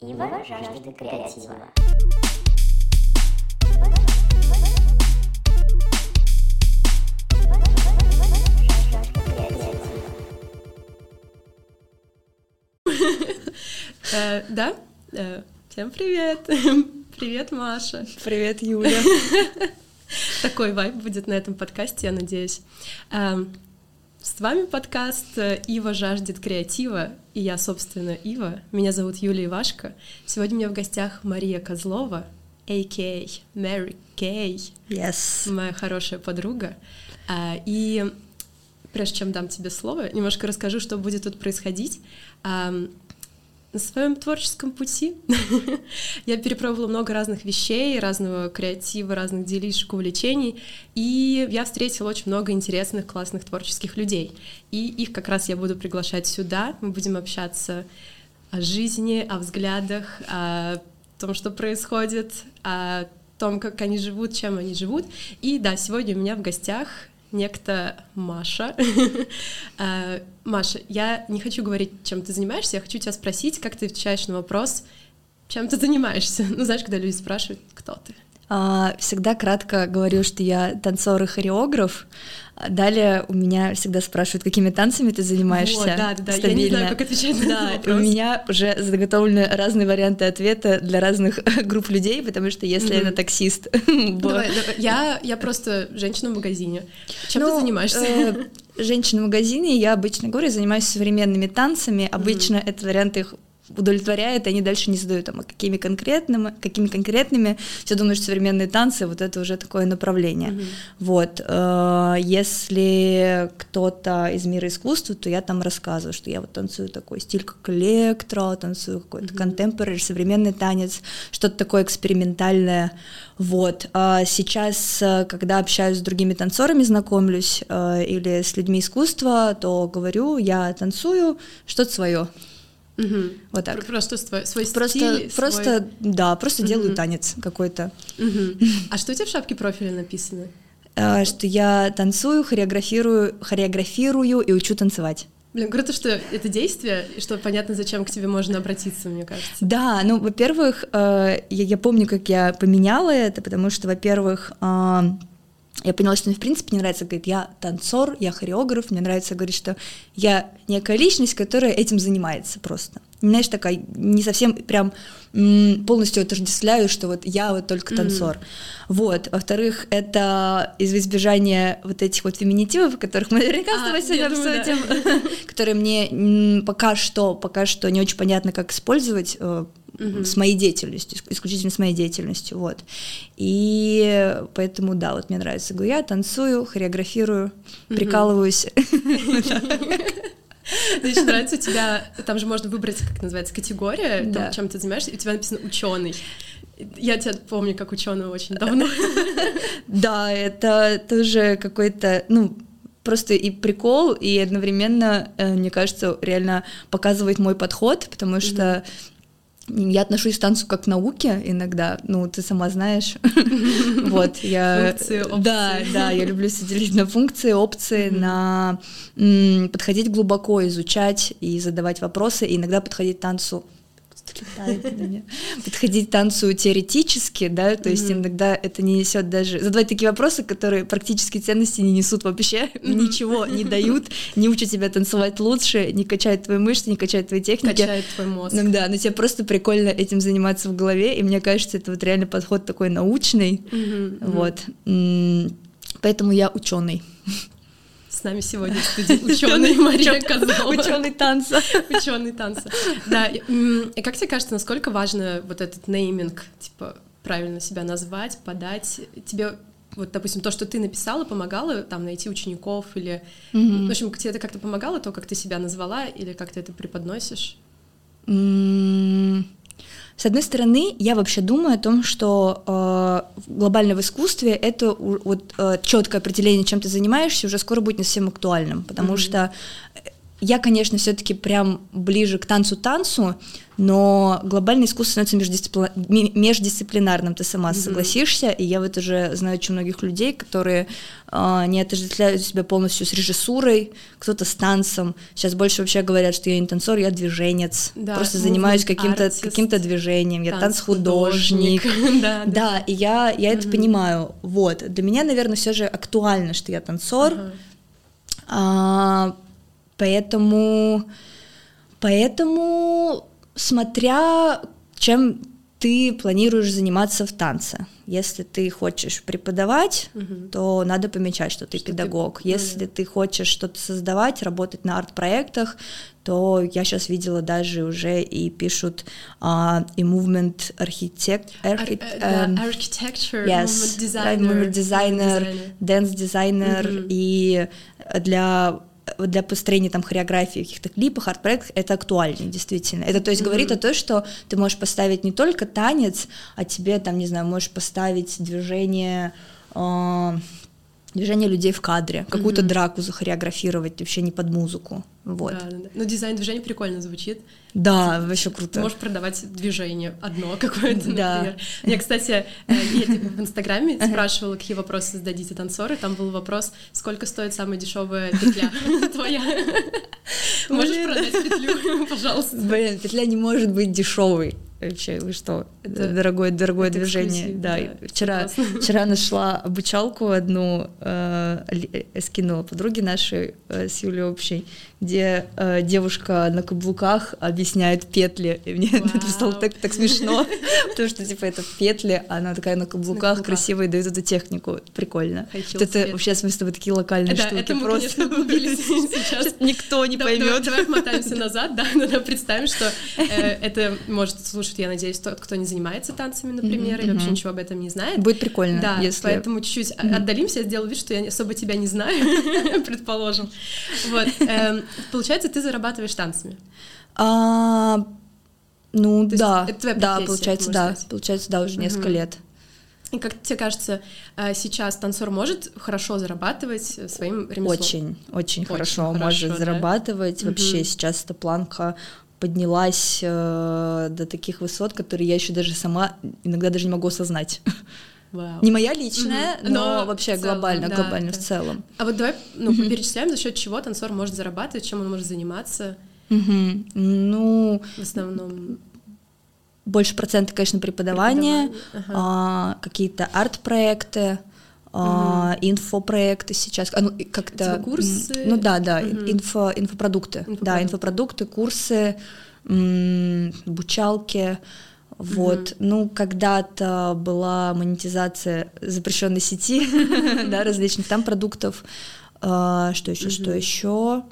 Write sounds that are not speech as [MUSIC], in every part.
Ива жаждет креатива. Э, Да? Э, Всем привет! [LAUGHS] Привет, Маша! Привет, Юля. [LAUGHS] Такой вайб будет на этом подкасте, я надеюсь. С вами подкаст э, «Ива жаждет креатива», и я, собственно, Ива. Меня зовут Юлия Ивашко. Сегодня у меня в гостях Мария Козлова, а.к.а. Мэри Кей, Yes. моя хорошая подруга. А, И прежде чем дам тебе слово, немножко расскажу, что будет тут происходить. На своем творческом пути [LAUGHS] я перепробовала много разных вещей, разного креатива, разных делишек, увлечений, и я встретила очень много интересных, классных творческих людей. И их как раз я буду приглашать сюда. Мы будем общаться о жизни, о взглядах, о том, что происходит, о том, как они живут, чем они живут. И да, сегодня у меня в гостях некто Маша. А, [LAUGHS] Маша, я не хочу говорить, чем ты занимаешься, я хочу тебя спросить, как ты отвечаешь на вопрос, чем ты занимаешься. [LAUGHS] Ну, знаешь, когда люди спрашивают, кто ты. А, Всегда кратко говорю, что я танцор и хореограф. Далее у меня всегда спрашивают, какими танцами ты занимаешься. Вот, да, да, да. Я не стабильно. знаю, как отвечать на Да, этот и у вопрос. меня уже заготовлены разные варианты ответа для разных групп людей, потому что если это таксист, [LAUGHS] Давай, бо- давай. Я, я просто женщина в магазине. Чем Ну, ты занимаешься? э, Женщина в магазине, я обычно говорю, занимаюсь современными танцами. Обычно этот вариант их удовлетворяет, и они дальше не задают там, а какими конкретными, какими конкретными. Все думают, что современные танцы, вот это уже такое направление. Мгм. Вот. э, Если кто-то из мира искусства, то я там рассказываю, что я вот танцую такой стиль, как электро, танцую какой-то контемпорари, современный танец, что-то такое экспериментальное. Вот. А сейчас, э, когда общаюсь с другими танцорами, знакомлюсь, э, или с людьми искусства, то говорю, я танцую что-то свое. Мгм. Вот так. Про- Просто свой, свой Просто, стиль, свой- просто, да, просто делаю Мгм. танец какой-то. Мгм. [LAUGHS] А что у тебя в шапке профиля написано? Э, Что я танцую, хореографирую, хореографирую и учу танцевать. Блин, круто, что это действие, и что понятно, зачем к тебе можно обратиться, мне кажется. Да, ну, во-первых, э, я, я помню, как я поменяла это, потому что, во-первых, э, я поняла, что мне в принципе не нравится говорить, я танцор, я хореограф, мне нравится говорить, что я некая личность, которая этим занимается просто. Знаешь, такая, не совсем прям полностью отождествляю, что вот я вот только танцор. Вот. Во-вторых, это из избежания вот этих вот феминитивов, о которых мы наверняка с тобой сегодня думаю, да. обсудим, [LAUGHS] которые мне пока что, пока что не очень понятно, как использовать Мгм. с моей деятельностью, иск- исключительно с моей деятельностью, вот. И поэтому, да, вот мне нравится. Говорю, я танцую, хореографирую, прикалываюсь. [LAUGHS] [LAUGHS] [LAUGHS] Еще нравится у тебя, там же можно выбрать, как называется, категория, Да. там, чем ты занимаешься, и у тебя написано ученый. Я тебя помню как ученого очень давно. [LAUGHS] Да, это тоже какой-то, ну, просто и прикол, и одновременно, э, мне кажется, реально показывает мой подход, потому что я отношусь к танцу как к науке иногда, ну, ты сама знаешь. [LAUGHS] Вот, я... Функции, опции. Да, да, я люблю все делить на функции, опции, на подходить глубоко, изучать и задавать вопросы, и иногда подходить к танцу. Подходить танцу теоретически, да, то есть иногда это не несет даже задавать такие вопросы, которые практически ценности не несут вообще, [LAUGHS] ничего не [LAUGHS] дают, не учат тебя танцевать лучше, не качают твои мышцы, не качают твои техники. Качает твой мозг. Ну да, но тебе просто прикольно этим заниматься в голове, и мне кажется, это вот реально подход такой научный, вот. Поэтому я ученый. [LAUGHS] С нами сегодня в [LAUGHS] студии ученый Мария Козлова. Ученый танца. Ученый танца. Да, и, как тебе кажется, насколько важно вот этот нейминг, типа, правильно себя назвать, подать? Тебе вот, допустим, то, что ты написала, помогало там найти учеников или... В общем, тебе это как-то помогало, то, как ты себя назвала, или как ты это преподносишь? М, С одной стороны, я вообще думаю о том, что э, глобально в искусстве это вот четкое определение, чем ты занимаешься, уже скоро будет не совсем актуальным, потому Мгм. что я, конечно, все-таки прям ближе к танцу-танцу, но глобальное искусство становится междисципли... междисциплинарным, ты сама mm-hmm. согласишься, и я вот уже знаю очень многих людей, которые э, не отождествляют себя полностью с режиссурой, кто-то с танцем. Сейчас больше вообще говорят, что я не танцор, я движенец, да, просто занимаюсь каким-то каким движением, я танцхудожник. [LAUGHS] да, да. да, и я, я mm-hmm. это понимаю. Вот, для меня, наверное, все же актуально, что я танцор. Uh-huh. А, Поэтому, поэтому, смотря чем ты планируешь заниматься в танце. Если ты хочешь преподавать, угу. то надо помечать, что ты что педагог. Ты... Если ты хочешь что-то создавать, работать на арт-проектах, то я сейчас видела даже уже и пишут uh, и movement architect, archi- Ar- um, architecture, yes, movement designer, movement designer, dance designer mm-hmm. и для для построения там хореографии, каких-то клипах, арт-проектах это актуальнее, действительно. Это то есть mm-hmm. говорит о том, что ты можешь поставить не только танец, а тебе там, не знаю, можешь поставить движение э, движение людей в кадре, какую-то mm-hmm. драку захореографировать вообще не под музыку. Вот. Да, да, да. Но дизайн движения прикольно звучит. Да, вообще круто. Ты можешь продавать движение одно [LAUGHS] какое-то, да. например. Я, кстати, э, я в Инстаграме спрашивала, какие вопросы зададите танцоры. Там был вопрос, сколько стоит самая дешевая петля [LAUGHS] твоя. Можешь продать петлю, [LAUGHS] пожалуйста. Блин, петля не может быть дешевой. Вообще, вы что? Это дорогое, дорогое это движение. Да, да вчера, [LAUGHS] вчера нашла обучалку одну, э, э, скинула подруге нашей э, с Юлей общей, где э, девушка на каблуках объясняет петли. И мне Вау. [LAUGHS] это стало так, так смешно, потому что, типа, это петли, она такая на каблуках, красиво и дает эту технику. Прикольно. Это вообще, в смысле, такие локальные штуки. просто. [LAUGHS] сейчас. Никто не поймет. Давай мотаемся [LAUGHS] назад, да, надо представим, что э, это может слушать, я надеюсь, тот, кто не занимается танцами, например, или вообще ничего об этом не знает. Будет прикольно, Да, поэтому чуть-чуть отдалимся, я сделаю вид, что я особо тебя не знаю, предположим. Вот. Получается, ты зарабатываешь танцами? А, ну То да, это твоя да, получается, да, сказать. получается, да, уже угу. несколько лет. И как тебе кажется, а, сейчас танцор может хорошо зарабатывать своим ремеслом? Очень, очень, очень хорошо, хорошо может да? зарабатывать. Угу. Вообще сейчас эта планка поднялась э, до таких высот, которые я еще даже сама иногда даже не могу осознать. [LAUGHS] Вау. Не моя личная, угу. но, но вообще целом, глобально, да, глобально да. в целом. А вот давай ну, угу. перечисляем, за счет чего танцор может зарабатывать, чем он может заниматься. Угу. Ну, в основном больше процента, конечно, преподавания, ага. а, какие-то арт-проекты, а, угу. инфопроекты сейчас, а, ну, как-то... Курсы? Ну да, да, угу. инфо, инфопродукты. инфопродукты. Да, инфопродукты, курсы, м- обучалки, вот, mm-hmm. ну, когда-то была монетизация запрещенной сети, [LAUGHS] да, различных там продуктов. А, что еще, что еще?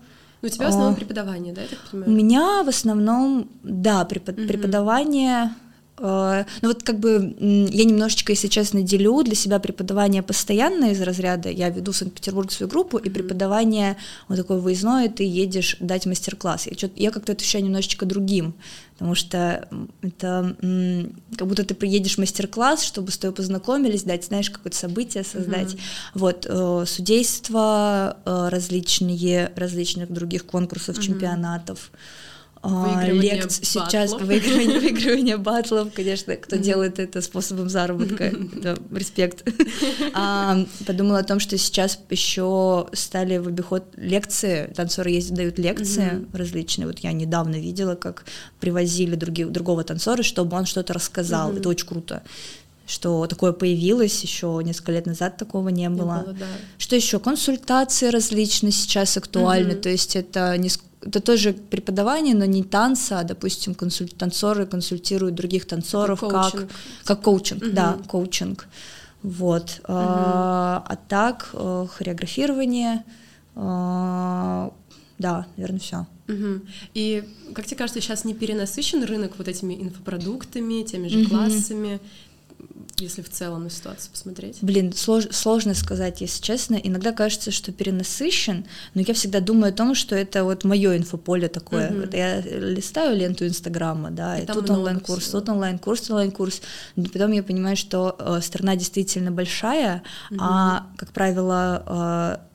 Ну, у тебя в основном а, преподавание, да, я так понимаю? У меня в основном, да, препод- преподавание. Э, ну вот как бы я немножечко, если честно, делю для себя преподавание постоянное из разряда, я веду в Санкт-Петербург свою группу, и преподавание вот такое выездное, ты едешь дать мастер-класс. Я, я как-то это ощущаю немножечко другим, потому что это как будто ты приедешь мастер-класс, чтобы с тобой познакомились, дать, знаешь, какое-то событие создать. Mm-hmm. Вот, э, судейство э, различные, различных других конкурсов, mm-hmm. чемпионатов. Лекций сейчас выигрывание, [LAUGHS] выигрывание батлов, конечно, кто делает это способом заработка, [LAUGHS] это респект. А, подумала о том, что сейчас еще стали в обиход лекции, танцоры ездят, дают лекции различные. Вот я недавно видела, как привозили другие, другого танцора, чтобы он что-то рассказал. Это очень круто что такое появилось еще несколько лет назад такого не было. Не было да. Что еще? Консультации различные сейчас актуальны, угу. то есть это не это тоже преподавание, но не танца, а, допустим, консуль... танцоры консультируют других танцоров, как коучинг, как, как коучинг угу. да, коучинг. Вот. Угу. А, а так, э, хореографирование, а, да, наверное, все. Угу. И как тебе кажется, сейчас не перенасыщен рынок вот этими инфопродуктами, теми же угу. классами? Если в целом на ситуацию посмотреть? Блин, слож, сложно сказать, если честно. Иногда кажется, что перенасыщен, но я всегда думаю о том, что это вот мое инфополе такое. Угу. Вот я листаю ленту Инстаграма, да, и, и тут онлайн-курс, тут онлайн-курс, онлайн-курс. Но потом я понимаю, что э, страна действительно большая, угу. а, как правило, э,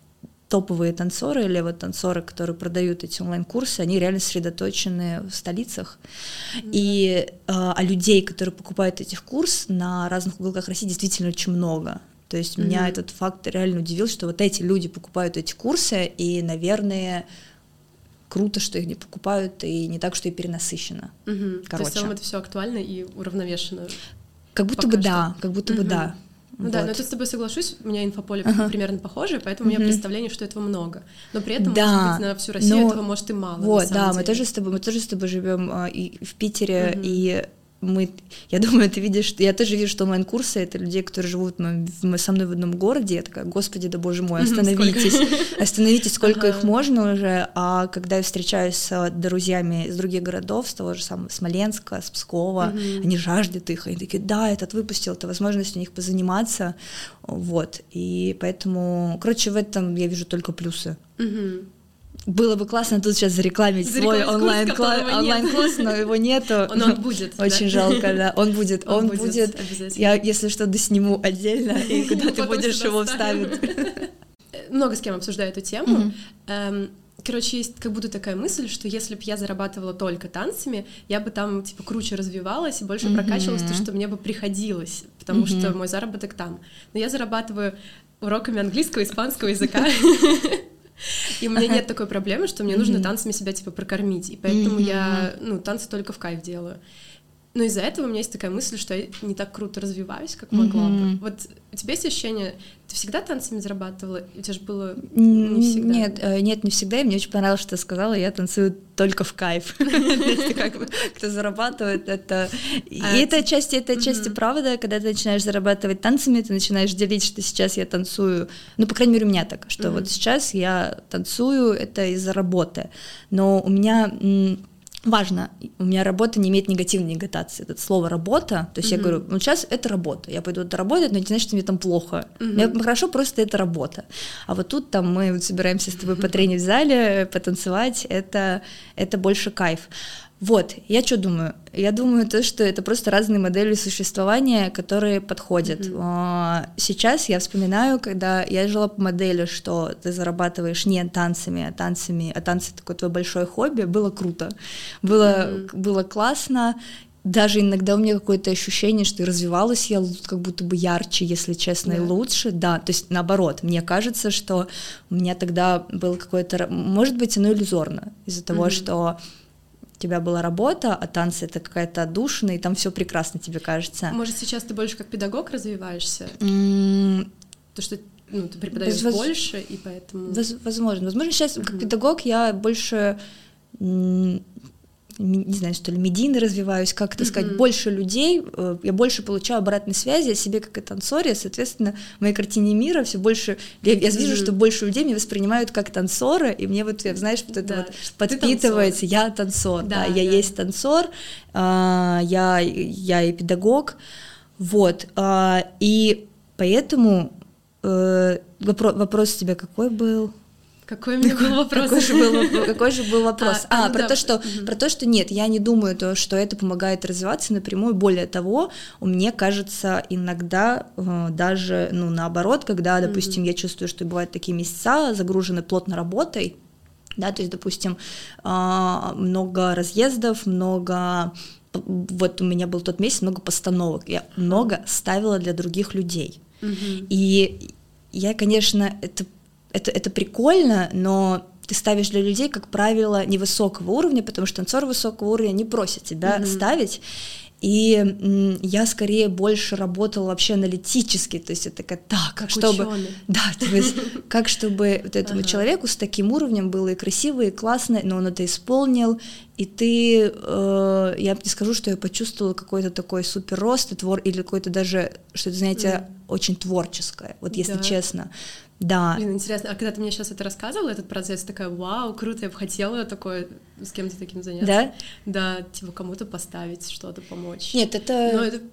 топовые танцоры или вот танцоры, которые продают эти онлайн-курсы, они реально сосредоточены в столицах. Mm-hmm. И а, а людей, которые покупают этих курс на разных уголках России, действительно очень много. То есть mm-hmm. меня этот факт реально удивил, что вот эти люди покупают эти курсы, и, наверное, круто, что их не покупают, и не так, что и перенасыщено. Угу. Короче. То есть в целом это все актуально и уравновешено. Как будто бы что. да, как будто угу. бы да. Ну вот. да, но я тут с тобой соглашусь, у меня инфополе ага. примерно похожее, поэтому у меня представление, что этого много. Но при этом, да, может быть, на всю Россию но... этого может и мало. Вот, да, деле. мы тоже с тобой, мы тоже с тобой живем а, и в Питере, угу. и мы, я думаю, ты видишь, я тоже вижу, что онлайн-курсы — это людей, которые живут мы со мной в одном городе, я такая, господи, да боже мой, остановитесь, остановитесь, сколько их можно уже, а когда я встречаюсь с друзьями из других городов, с того же самого Смоленска, с Пскова, они жаждут их, они такие, да, этот выпустил, это возможность у них позаниматься, вот, и поэтому, короче, в этом я вижу только плюсы. Было бы классно тут сейчас зарекламить свой онлайн-курс, онлайн но его нету. [LAUGHS] Он, он будет. Очень да? жалко, да. Он будет, он, он будет. Я, если что, досниму отдельно, и [LAUGHS] куда ты будешь его вставить. Много с кем обсуждаю эту тему. Эм, короче, есть как будто такая мысль, что если бы я зарабатывала только танцами, я бы там, типа, круче развивалась и больше mm-hmm. прокачивалась, то, что мне бы приходилось, потому mm-hmm. что мой заработок там. Но я зарабатываю уроками английского, испанского языка. [LAUGHS] И у меня нет такой проблемы, что мне нужно танцами себя типа прокормить. И поэтому я, ну, танцы только в кайф делаю. Но из-за этого у меня есть такая мысль, что я не так круто развиваюсь, как могла бы. Вот у тебя есть ощущение, ты всегда танцами зарабатывала? У тебя же было не всегда. Нет, э, нет, не всегда. И мне очень понравилось, что ты сказала, я танцую только в кайф. [LAUGHS] Кто зарабатывает, это... И а это части, это части правда, когда ты начинаешь зарабатывать танцами, ты начинаешь делить, что сейчас я танцую, ну, по крайней мере, у меня так, что вот сейчас я танцую, это из-за работы. Но у меня важно, у меня работа не имеет негативной негатации. Это слово работа, то есть mm-hmm. я говорю, ну сейчас это работа, я пойду это работать, но не значит, что мне там плохо. Mm-hmm. Мне хорошо, просто это работа. А вот тут там мы вот собираемся с тобой [LAUGHS] потренить в зале, потанцевать, это, это больше кайф. Вот, я что думаю? Я думаю то, что это просто разные модели существования, которые подходят. Mm-hmm. Сейчас я вспоминаю, когда я жила по модели, что ты зарабатываешь не танцами, а танцами, а танцы такое твое большое хобби, было круто, было, mm-hmm. было классно, даже иногда у меня какое-то ощущение, что развивалась я как будто бы ярче, если честно, да. и лучше, да, то есть наоборот, мне кажется, что у меня тогда было какое-то, может быть, оно иллюзорно из-за того, mm-hmm. что тебя была работа, а танцы это какая-то отдушина, и там все прекрасно тебе кажется. Может, сейчас ты больше как педагог развиваешься? Mm. То, что ну, ты преподаешь Воз... больше, и поэтому... Возможно. Возможно, сейчас mm-hmm. как педагог я больше не знаю, что ли, медийно развиваюсь, как это сказать, mm-hmm. больше людей, э, я больше получаю обратной связи о себе как о танцоре, соответственно, в моей картине мира все больше, я, я вижу, mm-hmm. что больше людей меня воспринимают как танцора, и мне вот, знаешь, вот это да, вот подпитывается, я танцор, да, да я да. есть танцор, а, я, я и педагог, вот, а, и поэтому э, вопрос, вопрос у тебя какой был? Какой у меня был вопрос? Какой же был, какой же был [LAUGHS] вопрос? А, а ну, про, да. то, что, угу. про то, что нет, я не думаю, то, что это помогает развиваться напрямую. Более того, мне кажется, иногда э, даже ну, наоборот, когда, допустим, угу. я чувствую, что бывают такие месяца, загружены плотно работой, да, то есть, допустим, э, много разъездов, много вот у меня был тот месяц много постановок, я много ставила для других людей. Угу. И я, конечно, это это, это прикольно, но ты ставишь для людей, как правило, невысокого уровня, потому что танцор высокого уровня не просит тебя mm-hmm. ставить. И я скорее больше работала вообще аналитически, то есть это такая, так, как чтобы, ученый. [LAUGHS] да, то есть [LAUGHS] как чтобы вот этому ага. человеку с таким уровнем было и красиво, и классно, но он это исполнил, и ты, э, я не скажу, что я почувствовала какой-то такой супер рост, и твор, или какой-то даже, что-то, знаете, mm. очень творческое, вот если да. честно. Да. Блин, интересно, а когда ты мне сейчас это рассказывала, этот процесс, такая, вау, круто, я бы хотела такое, с кем-то таким заняться. Да? Да, типа кому-то поставить, что-то помочь. Нет, это,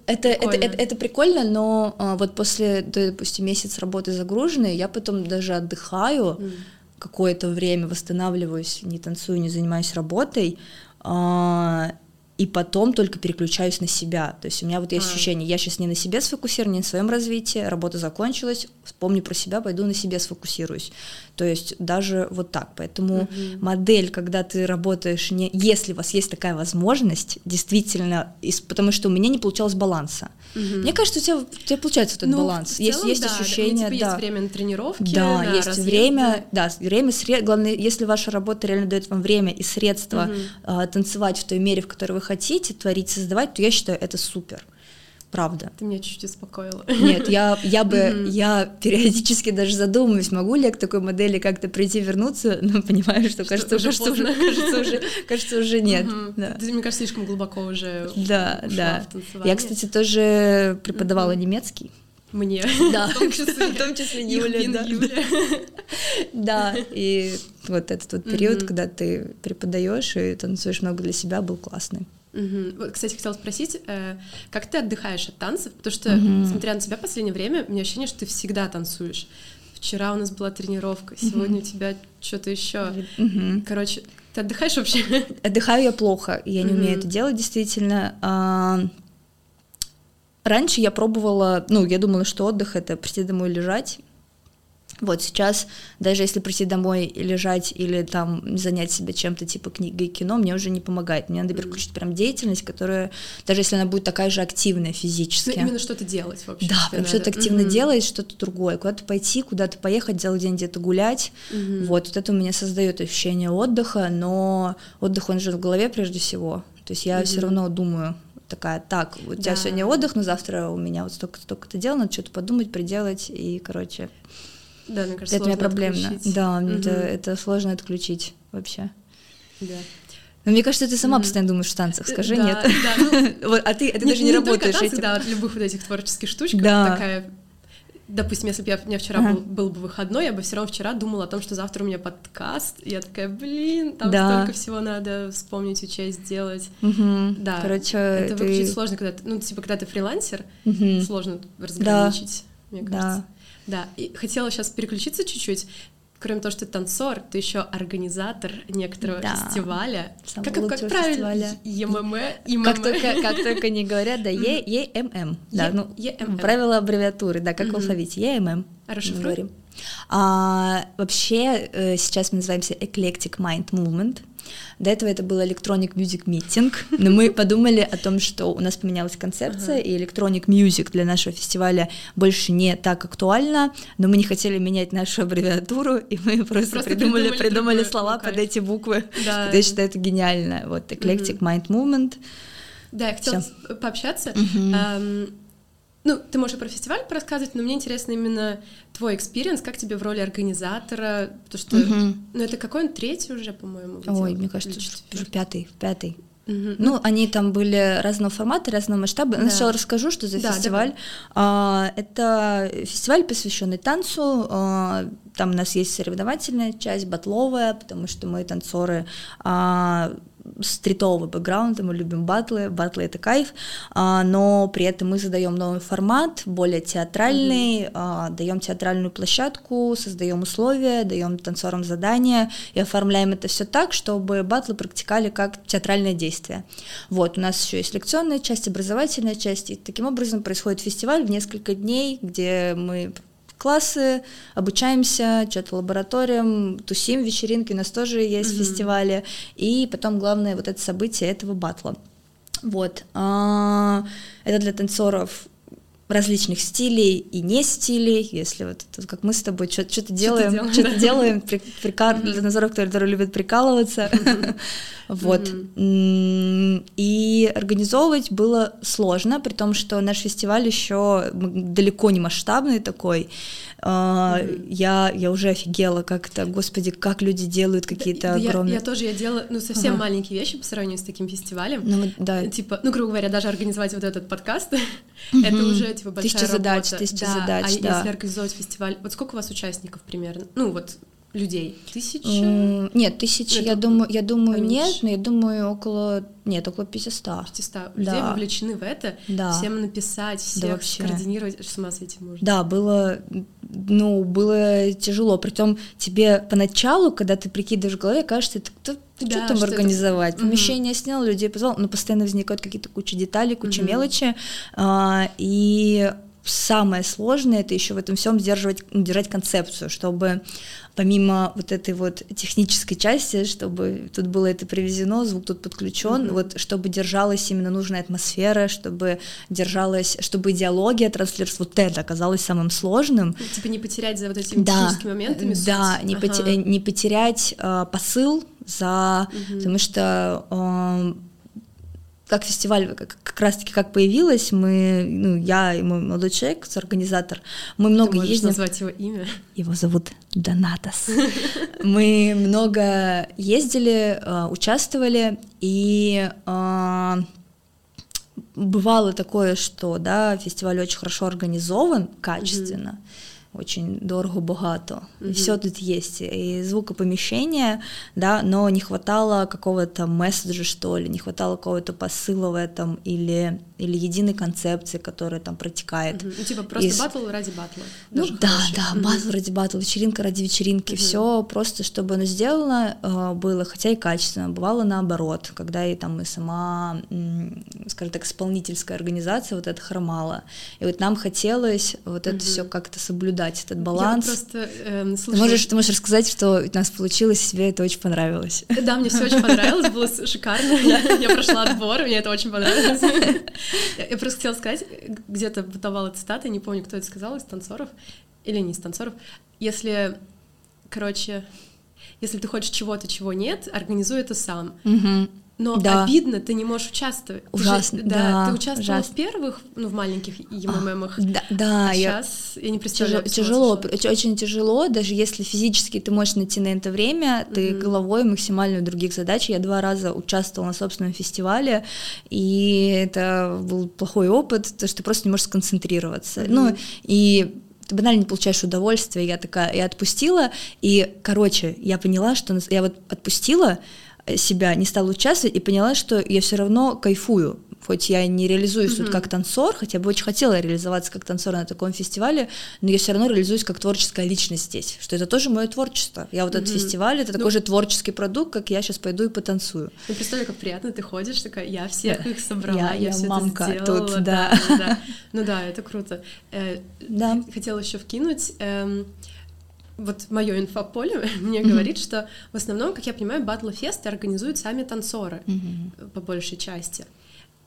это, это, прикольно. Это, это, это прикольно, но а, вот после, допустим, месяц работы загруженной, я потом даже отдыхаю mm. какое-то время, восстанавливаюсь, не танцую, не занимаюсь работой, а, и потом только переключаюсь на себя. То есть у меня вот есть а. ощущение, я сейчас не на себе сфокусирован, не на своем развитии, работа закончилась, вспомню про себя, пойду на себе сфокусируюсь. То есть даже вот так. Поэтому угу. модель, когда ты работаешь, не, если у вас есть такая возможность, действительно, из, потому что у меня не получалось баланса. Угу. Мне кажется, у тебя, у тебя получается этот ну, баланс. Целом, есть, есть да, ощущение, да. Есть время на тренировки. Да, на есть разъезды. время, да, время, сред... главное, если ваша работа реально дает вам время и средства угу. э, танцевать в той мере, в которой вы хотите, творить, создавать, то я считаю, это супер правда. Ты меня чуть-чуть успокоила. Нет, я, я бы, я периодически даже задумываюсь, могу ли я к такой модели как-то прийти, вернуться, но [LAUGHS] понимаю, что, что кажется, уже кажется, уже, кажется, уже, кажется, уже нет. Да. Ты, мне кажется, слишком глубоко уже Да, да. Я, кстати, тоже преподавала немецкий. Мне. Да, [LAUGHS] в том [LAUGHS] числе, в том числе Юля, да. Юля. Да, и вот этот вот период, когда ты преподаешь и танцуешь много для себя, был классный. Угу. Вот, кстати, хотела спросить, э, как ты отдыхаешь от танцев? Потому что, угу. смотря на тебя в последнее время, у меня ощущение, что ты всегда танцуешь. Вчера у нас была тренировка, сегодня угу. у тебя что-то еще. Угу. Короче, ты отдыхаешь вообще? [LAUGHS] Отдыхаю я плохо, я не угу. умею это делать действительно. А, раньше я пробовала, ну, я думала, что отдых это прийти домой лежать вот сейчас, даже если прийти домой и лежать или там занять себя чем-то типа книгой и кино, мне уже не помогает. Мне надо переключить прям деятельность, которая, даже если она будет такая же активная физически. Ну, именно что-то делать вообще. Да, прям что-то активно mm-hmm. делать, что-то другое. Куда-то пойти, куда-то поехать, целый день где-то гулять. Mm-hmm. Вот, вот это у меня создает ощущение отдыха, но отдых, он же в голове прежде всего. То есть я mm-hmm. все равно думаю, такая, так, у тебя да. сегодня отдых, но завтра у меня вот столько-столько дел, надо что-то подумать, приделать, и, короче, да, мне кажется, это мне проблемно. Отключить. Да, угу. это, это сложно отключить вообще. Да. Но мне кажется, ты сама mm постоянно думаешь в танцах, скажи да, нет. Да, ну, [LAUGHS] вот, а ты, а ты не, даже не, не работаешь танцы, этим. Да, от любых вот этих творческих штучек. Да. Такая, допустим, если бы я, у меня вчера ага. был, был бы выходной, я бы все равно вчера думала о том, что завтра у меня подкаст. И я такая, блин, там да. столько всего надо вспомнить, учесть, сделать. Угу. Да. Короче, это ты... выключить сложно, когда ты, ну, типа, когда ты фрилансер, угу. сложно разграничить, да. мне кажется. Да. Да, и хотела сейчас переключиться чуть-чуть. Кроме того, что ты танцор, ты еще организатор некоторого да. фестиваля. Самого как, как правильно? ЕММ, ИММ. Как только, как только не говорят, да, Е, ЕММ. Да, ну, правила аббревиатуры, да, как в алфавите. ЕММ. Расшифруй. А, вообще, э, сейчас мы называемся Eclectic Mind Movement. До этого это был Electronic Music Meeting, но мы подумали о том, что у нас поменялась концепция, uh-huh. и Electronic Music для нашего фестиваля больше не так актуально, но мы не хотели менять нашу аббревиатуру, и мы просто, просто придумали, придумали, придумали слова под эти буквы. Да. Я считаю, это гениально. Вот Eclectic uh-huh. Mind Movement. Да, я хотела Всё. пообщаться. Угу. Эм, ну, ты можешь и про фестиваль рассказывать, но мне интересно именно твой experience, как тебе в роли организатора, потому что, угу. ну, это какой он, третий уже, по-моему, Ой, мне кажется, уже пятый, пятый. Угу. Ну, они там были разного формата, разного масштаба. Да. Сначала расскажу, что за да, фестиваль. А, это фестиваль, посвященный танцу. А, там у нас есть соревновательная часть, батловая, потому что мы танцоры а, стритового бэкграунда, мы любим батлы, батлы это кайф, а, но при этом мы задаем новый формат, более театральный, mm-hmm. даем театральную площадку, создаем условия, даем танцорам задания и оформляем это все так, чтобы батлы практиковали как театральное действие. Вот, у нас еще есть лекционная часть, образовательная часть, и таким образом происходит фестиваль в несколько дней, где мы классы, обучаемся, что-то лабораториям, тусим, вечеринки, у нас тоже есть mm-hmm. фестивали, и потом главное вот это событие этого батла. Вот. А, это для танцоров различных стилей и не стилей, если вот это, как мы с тобой что-то делаем, что-то делаем, при, для танцоров, которые любят прикалываться, [LAUGHS] вот. И организовывать было сложно, при том, что наш фестиваль еще далеко не масштабный такой, Mm-hmm. Я, я уже офигела как-то, господи, как люди делают какие-то огромные... Я, тоже, я делала, ну, совсем маленькие вещи по сравнению с таким фестивалем. Ну, да. Типа, ну, грубо говоря, даже организовать вот этот подкаст, [LAUGHS] это уже, типа, большая тысяча работа. задач, тысяча да, задач, а да. если организовать фестиваль, вот сколько у вас участников примерно? Ну, вот людей? Тысяча? Mm, нет, тысячи, я думаю, я думаю, поменьше. нет, но я думаю, около, нет, около 500. 500 да. людей вовлечены в это, да. всем написать, всех да, скоординировать, с ума сойти можно. Да, было, ну, было тяжело, притом тебе поначалу, когда ты прикидываешь в голове, кажется, это кто да, что там что организовать? это-. Помещение снял, людей позвал, но постоянно возникают какие-то куча деталей, куча Мгм. мелочи. а, и самое сложное это еще в этом всем сдерживать, держать концепцию, чтобы помимо вот этой вот технической части, чтобы тут было это привезено, звук тут подключен, Мгм. вот чтобы держалась именно нужная атмосфера, чтобы держалась, чтобы идеология транслировалась, вот это оказалось самым сложным. Ну, Типа не потерять за вот этими техническими моментами Да, суть. не, Ага. поте- не потерять э, посыл за, Мгм. потому что э, как фестиваль как, как раз-таки как появилась, мы, ну, я и мой молодой человек, организатор, мы Ты много можешь ездим. назвать его имя. Его зовут Донатас. [LAUGHS] Мы много ездили, э, участвовали, и э, бывало такое, что да, фестиваль очень хорошо организован, качественно, очень дорого, богато. Мгм. Все тут есть. И звукопомещение, да, но не хватало какого-то месседжа, что ли, не хватало какого-то посыла в этом или, или единой концепции, которая там протекает. Мгм. Ну, типа просто Из- батл ради батла. Ну да, хороший. да, Мгм. батл ради батла, вечеринка ради вечеринки, Мгм. все просто, чтобы оно сделано э, было, хотя и качественно. Бывало наоборот, когда и там и сама, скажем так, исполнительская организация вот это хромала. И вот нам хотелось вот это Мгм. все как-то соблюдать, этот Я баланс. просто эм, Ты слышала- можешь, ты можешь рассказать, что у нас получилось, тебе это очень понравилось. Да, мне все очень понравилось, было шикарно. Я, я прошла отбор, мне это очень понравилось. Я, я просто хотела сказать, где-то бытовала цитата, не помню, кто это сказал, из танцоров или не из танцоров. Если, короче, если ты хочешь чего-то, чего нет, организуй это сам. Но Да. обидно, ты не можешь участвовать. Ты же- Ужасно, да, да, ты участвовала ужасно. в первых, ну, в маленьких ЕММах. Да, да, а я, сейчас я не Тяжело, представляю. тяжело, оч- очень тяжело, даже если физически ты можешь найти на это время, ты Мгм. головой максимально других задач. Я два раза участвовала на собственном фестивале, и это был плохой опыт, то что ты просто не можешь сконцентрироваться. Мгм. Ну, и ты банально не получаешь удовольствия. Я такая, я отпустила, и, короче, я поняла, что я вот отпустила себя, не стала участвовать, и поняла, что я все равно кайфую. Хоть я не реализуюсь тут Мгм. как танцор, хотя бы очень хотела реализоваться как танцор на таком фестивале, но я все равно реализуюсь как творческая личность здесь, что это тоже мое творчество. Я вот этот Мгм. фестиваль, это Ну- такой же творческий продукт, как я сейчас пойду и потанцую. Ну, представляю, как приятно, ты ходишь, такая, я всех их собрала, Я- я, я все мамка это сделала. тут, да. да, да. Ну да, это круто. Э, Да. Хотела еще вкинуть, эм, вот мое инфополе [LAUGHS] мне говорит, что в основном, как я понимаю, батлфесты организуют сами танцоры, э, по большей части.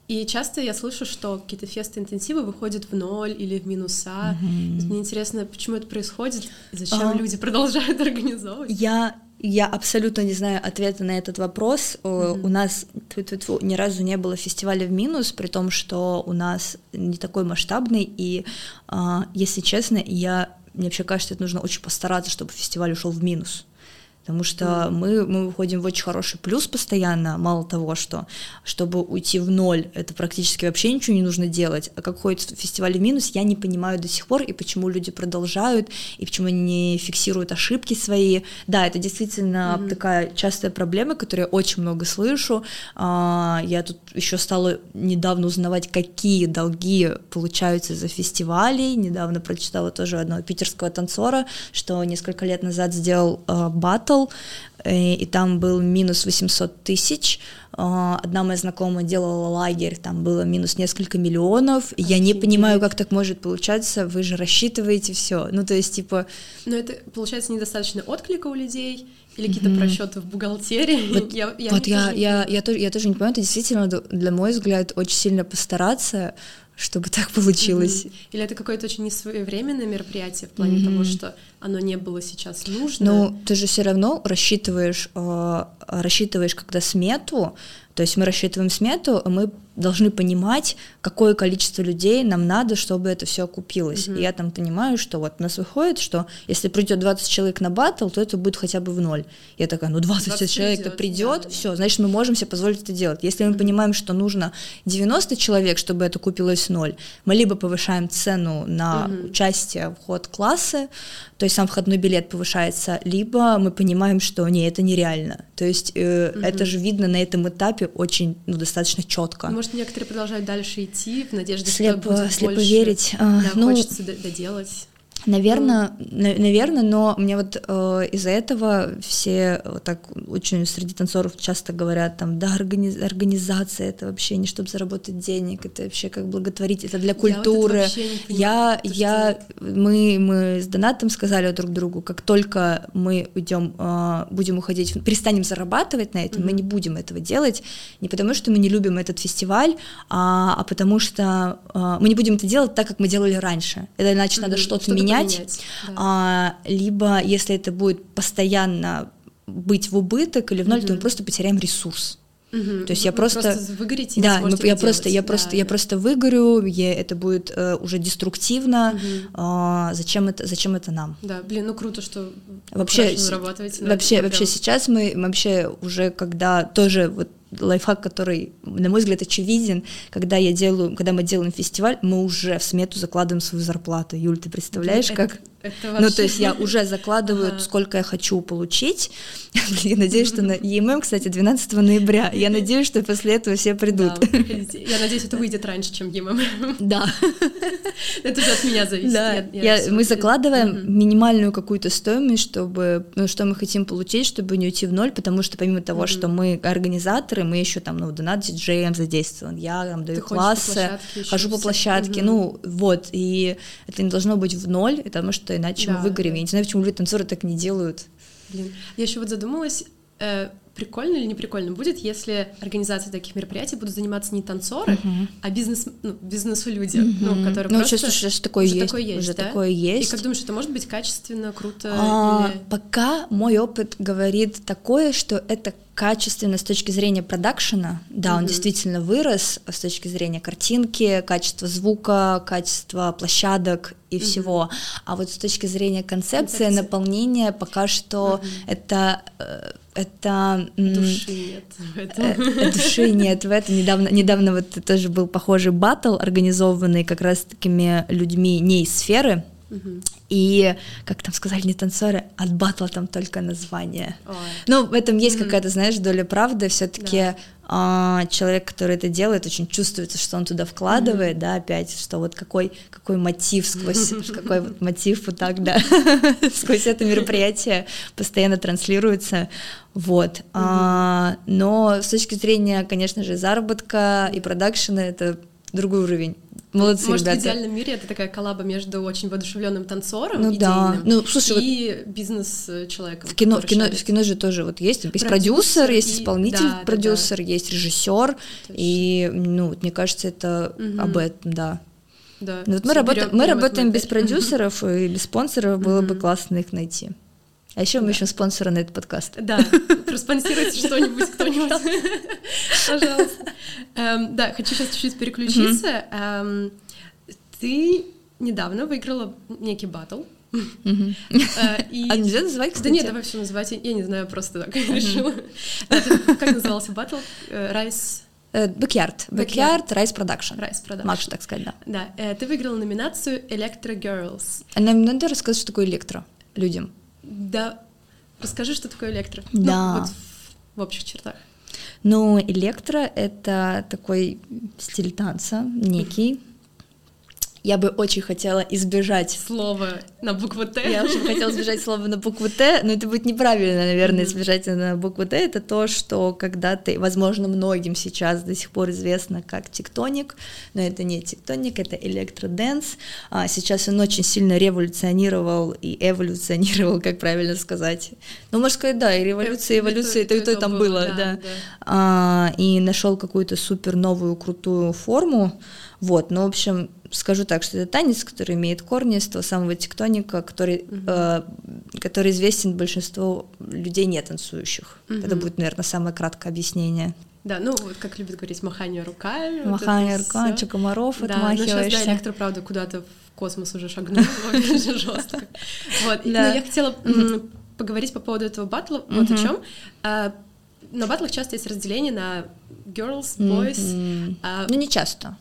И часто я слышу, что какие-то фесты-интенсивы выходят в ноль или в минуса. Вот Мне интересно, почему это происходит, и зачем А. люди [LAUGHS] продолжают организовывать. Я, я абсолютно не знаю ответа на этот вопрос. Мгм. У нас тьфу-тьфу-тьфу, ни разу не было фестиваля в минус, при том, что у нас не такой масштабный. И, а, если честно, я, мне вообще кажется, это нужно очень постараться, чтобы фестиваль ушел в минус. Потому что мы, мы выходим в очень хороший плюс постоянно, мало того, что чтобы уйти в ноль, это практически вообще ничего не нужно делать. А как ходит фестиваль в минус, я не понимаю до сих пор, и почему люди продолжают, и почему они не фиксируют ошибки свои. Да, это действительно Мгм. такая частая проблема, которую я очень много слышу. А, Я тут еще стала недавно узнавать, какие долги получаются за фестивали. Недавно прочитала тоже одного питерского танцора, что несколько лет назад сделал а, батл, э, и там был минус 800 тысяч. А, Одна моя знакомая делала лагерь, там было минус несколько миллионов. И Я не Офигеть. понимаю, как так может получаться. Вы же рассчитываете все. Ну, то есть, типа, Но это, получается, недостаточно отклика у людей или какие-то Мгм. просчеты в бухгалтерии. Вот- [LAUGHS] я, я вот я, я, я, тоже, я тоже не понимаю, это действительно, для мой взгляд, очень сильно постараться, чтобы так получилось. Мгм. Или это какое-то очень несвоевременное мероприятие в плане Мгм. того, что оно не было сейчас нужно. Ну, ты же все равно рассчитываешь, э, рассчитываешь, когда смету, то есть мы рассчитываем смету, мы должны понимать, какое количество людей нам надо, чтобы это все окупилось. Мгм. И я там понимаю, что вот у нас выходит, что если придет 20 человек на батл, то это будет хотя бы в ноль. Я такая, ну 20, 20 человек-то придет, да. все, значит, мы можем себе позволить это делать. Если мы понимаем, что нужно 90 человек, чтобы это купилось в ноль, мы либо повышаем цену на Мгм. участие в ход классы, то есть сам входной билет повышается, либо мы понимаем, что не, это нереально. То есть э, Мгм. это же видно на этом этапе очень, ну, достаточно четко. Может, некоторые продолжают дальше идти в надежде, Слепо, что будет слепо больше. верить. а, Да, ну, хочется доделать. Наверное, на- наверное, но мне вот э, из-за этого все вот так очень среди танцоров часто говорят там, да, органи- организация это вообще не чтобы заработать денег, это вообще как благотворить, это для Я вот культуры. Я, то, что- я, мы, мы с Донатом сказали друг другу, как только мы уйдем, э, будем уходить, перестанем зарабатывать на этом, мы не будем этого делать, не потому что мы не любим этот фестиваль, а, а потому что э, мы не будем это делать так, как мы делали раньше. Это значит, надо Мгм, что-то, что-то менять, поменять, да. а, либо если это будет постоянно быть в убыток или в ноль, то мы просто потеряем ресурс. Мгм. То есть я вы просто, выгорите да, мы- сможете я просто, делать. я Да, просто, я да. просто выгорю, я- это будет э, уже деструктивно. Мгм. А, зачем это, зачем это нам? Да, блин, ну круто, что Вообще, с- вообще, вообще сейчас мы вообще уже когда тоже вот лайфхак, который, на мой взгляд, очевиден, когда я делаю, когда мы делаем фестиваль, мы уже в смету закладываем свою зарплату. Юль, ты представляешь, Это- как? Это Ну, то есть я [LAUGHS] уже закладываю, Ага. сколько я хочу получить. [LAUGHS] Я надеюсь, что на ЕММ, кстати, 12 ноября. Я надеюсь, что после этого все придут. Да. [LAUGHS] Я надеюсь, это выйдет раньше, чем ЕММ. Да. Это уже от меня зависит. Да, Я- я я- мы закладываем Мгм. минимальную какую-то стоимость, чтобы, ну, что мы хотим получить, чтобы не уйти в ноль, потому что помимо того, Мгм. что мы организаторы, мы еще там, ну, донат диджеем задействован, я там даю Ты по классы, ещё хожу по площадке, Мгм. ну, вот, и это не должно быть в ноль, потому что иначе Да, мы выгорим. да. Я не знаю, почему люди танцоры так не делают. Блин, я еще вот задумалась, э, прикольно или не прикольно будет, если организацией таких мероприятий будут заниматься не танцоры, а бизнес, ну, бизнес-люди, ну, Мгм. которые Ну, просто... сейчас уже ж такое уже есть, такое есть, уже да? такое есть. И как думаешь, это может быть качественно, круто? А, или- Пока мой опыт говорит такое, что это качественно с точки зрения продакшена. Да, он Мгм. действительно вырос с точки зрения картинки, качества звука, качества площадок и Мгм. всего. А вот с точки зрения концепции, Концепции. наполнения пока что Мгм. это э, это Души нет в этом. э, э, души нет в этом. Недавно, недавно вот тоже был похожий батл, организованный как раз такими людьми не из сферы, И, как там сказали не танцоры, от батла там только название. Ой. Ну, в этом есть Мгм. какая-то, знаешь, доля правды. Все-таки Да. человек, который это делает, очень чувствуется, что он туда вкладывает, да, опять, что вот какой, какой мотив сквозь, [LAUGHS] какой вот мотив вот так, да, [LAUGHS] сквозь это мероприятие постоянно транслируется. Вот. А, но с точки зрения, конечно же, заработка и продакшена это другой уровень. Молодцы, Может, ребята. в идеальном мире это такая коллаба между очень воодушевленным танцором, Ну да. Ну, слушай, вот и бизнес-человеком. В кино, в, кино, шарит. в кино же тоже вот есть, есть Продюсер продюсер, есть и- исполнитель, да, да, продюсер, есть режиссер, Точно. и ну вот мне кажется это Мгм. об этом, да. Да, Ну, вот мы берем- мы работаем без продюсеров [LAUGHS] и без спонсоров, было бы классно их найти. А еще мы Да. ищем спонсора на этот подкаст. Да, проспонсируйте что-нибудь, кто-нибудь. Пожалуйста. Эм, Да, хочу сейчас чуть-чуть переключиться. Эм, Ты недавно выиграла некий батл. Э, А нельзя называть, Да кстати? нет, давай все называть. Я не знаю, просто так решила. Да, ты- Как назывался батл? Райс Э, Backyard. Backyard Rice Production. Rice Production. Маша так сказать, да. Да, э, ты выиграла номинацию Electro Girls. Нам надо рассказать, что такое электро людям. Да, расскажи, что такое электро. Да. Ну, вот в- в общих чертах. Ну, электро — это такой стиль танца некий. Я бы очень хотела избежать Слово на букву Т. Я очень хотела избежать слова на букву Т, но это будет неправильно, наверное, избежать на букву Т. Это то, что когда-то, возможно, многим сейчас до сих пор известно как тектоник, но это не тектоник, это электроденс. А сейчас он очень сильно революционировал и эволюционировал, как правильно сказать. Ну, можно сказать, да, и революция, и Это- эволюция, и то, и то, и там было, да. да. А, и нашел какую-то супер новую крутую форму. Вот, ну, в общем, скажу так, что это танец, который имеет корни с того самого тектоника, который, э, который известен большинству людей не танцующих. Это Мгм. будет, наверное, самое краткое объяснение. Да, ну вот как любят говорить, махание руками. вот Махание это руками, всё. комаров Да, ну сейчас, да, отмахиваешься. электро, правда, куда-то в космос уже шагнул, [LAUGHS] вообще жестко. Вот, Да. ну, я хотела поговорить по поводу этого батла, вот о чем. На батлах часто есть разделение на girls, boys, а, Ну, не часто,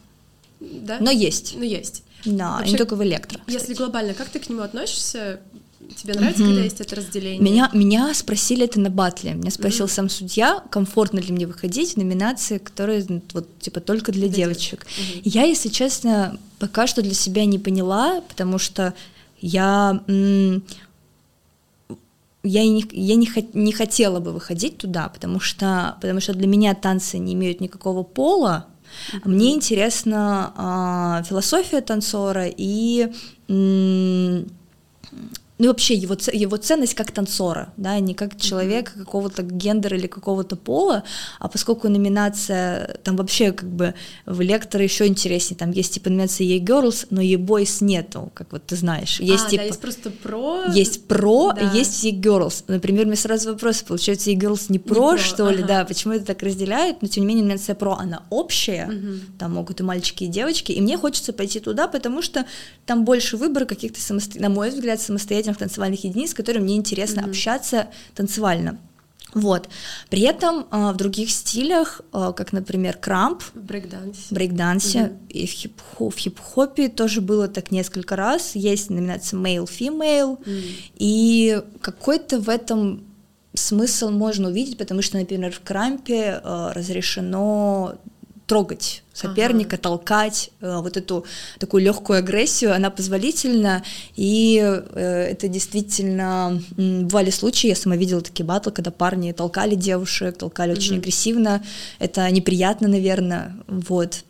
да? но есть. Ну, есть. Да, Вообще, не только в электро. Если кстати. глобально, как ты к нему относишься? Тебе нравится, Мгм. когда есть это разделение? Меня, меня спросили это на батле. Меня спросил Мгм. сам судья, комфортно ли мне выходить в номинации, которые ну, вот типа только для Для девочек. Мгм. Я, если честно, пока что для себя не поняла, потому что Я я, не, я не, не хотела бы выходить туда, потому что, потому что для меня танцы не имеют никакого пола. Мне интересна э, философия танцора и ну и вообще его, его ценность как танцора, да, не как человека какого-то гендера или какого-то пола, а поскольку номинация, там вообще как бы в лекторы еще интереснее, там есть типа номинация Ей Girls, но Ей Boys нету, как вот ты знаешь. Есть, а, типа, да, есть просто про... Есть про, да. есть Ей Girls. Например, мне сразу вопрос, получается, Ей Girls не про, не про что ага. ли, да, почему это так разделяют, но тем не менее номинация про, она общая, угу. там могут и мальчики, и девочки, и мне хочется пойти туда, потому что там больше выбора каких-то, самосто... на мой взгляд, самостоятельных самостоятельных танцевальных единиц, с которыми мне интересно mm-hmm. общаться танцевально. Вот. При этом э, в других стилях, э, как, например, крамп, брейкдансе, брейкдансе mm-hmm. и в, хип-хоп, в хип-хопе тоже было так несколько раз. Есть номинация male-female, mm-hmm. и какой-то в этом смысл можно увидеть, потому что, например, в крампе э, разрешено трогать соперника, ага. толкать, э, вот эту такую легкую агрессию, она позволительна, и э, это действительно бывали случаи, я сама видела такие батлы, когда парни толкали девушек, толкали угу. очень агрессивно, это неприятно, наверное, вот.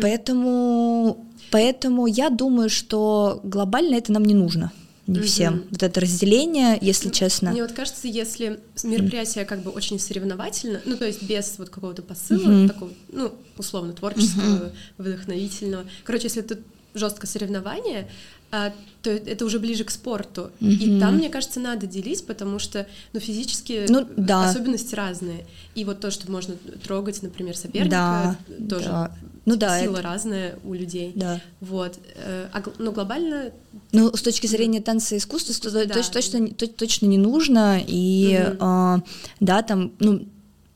Поэтому, поэтому я думаю, что глобально это нам не нужно не mm-hmm. всем. Вот это разделение, если ну, честно. Мне вот кажется, если мероприятие как бы очень соревновательно, ну то есть без вот какого-то посыла, mm-hmm. такого, ну условно творческого, mm-hmm. вдохновительного. Короче, если это жесткое соревнование, то это уже ближе к спорту. Mm-hmm. И там, мне кажется, надо делить, потому что ну, физические ну, да. особенности разные. И вот то, что можно трогать, например, соперника, да, тоже да. Ну да, сила это... разная у людей. Да. Вот. Э, а, ну, глобально... Ну, с точки зрения танца и искусства, да. точно, точно, точно не нужно. И угу. а, да, там, ну,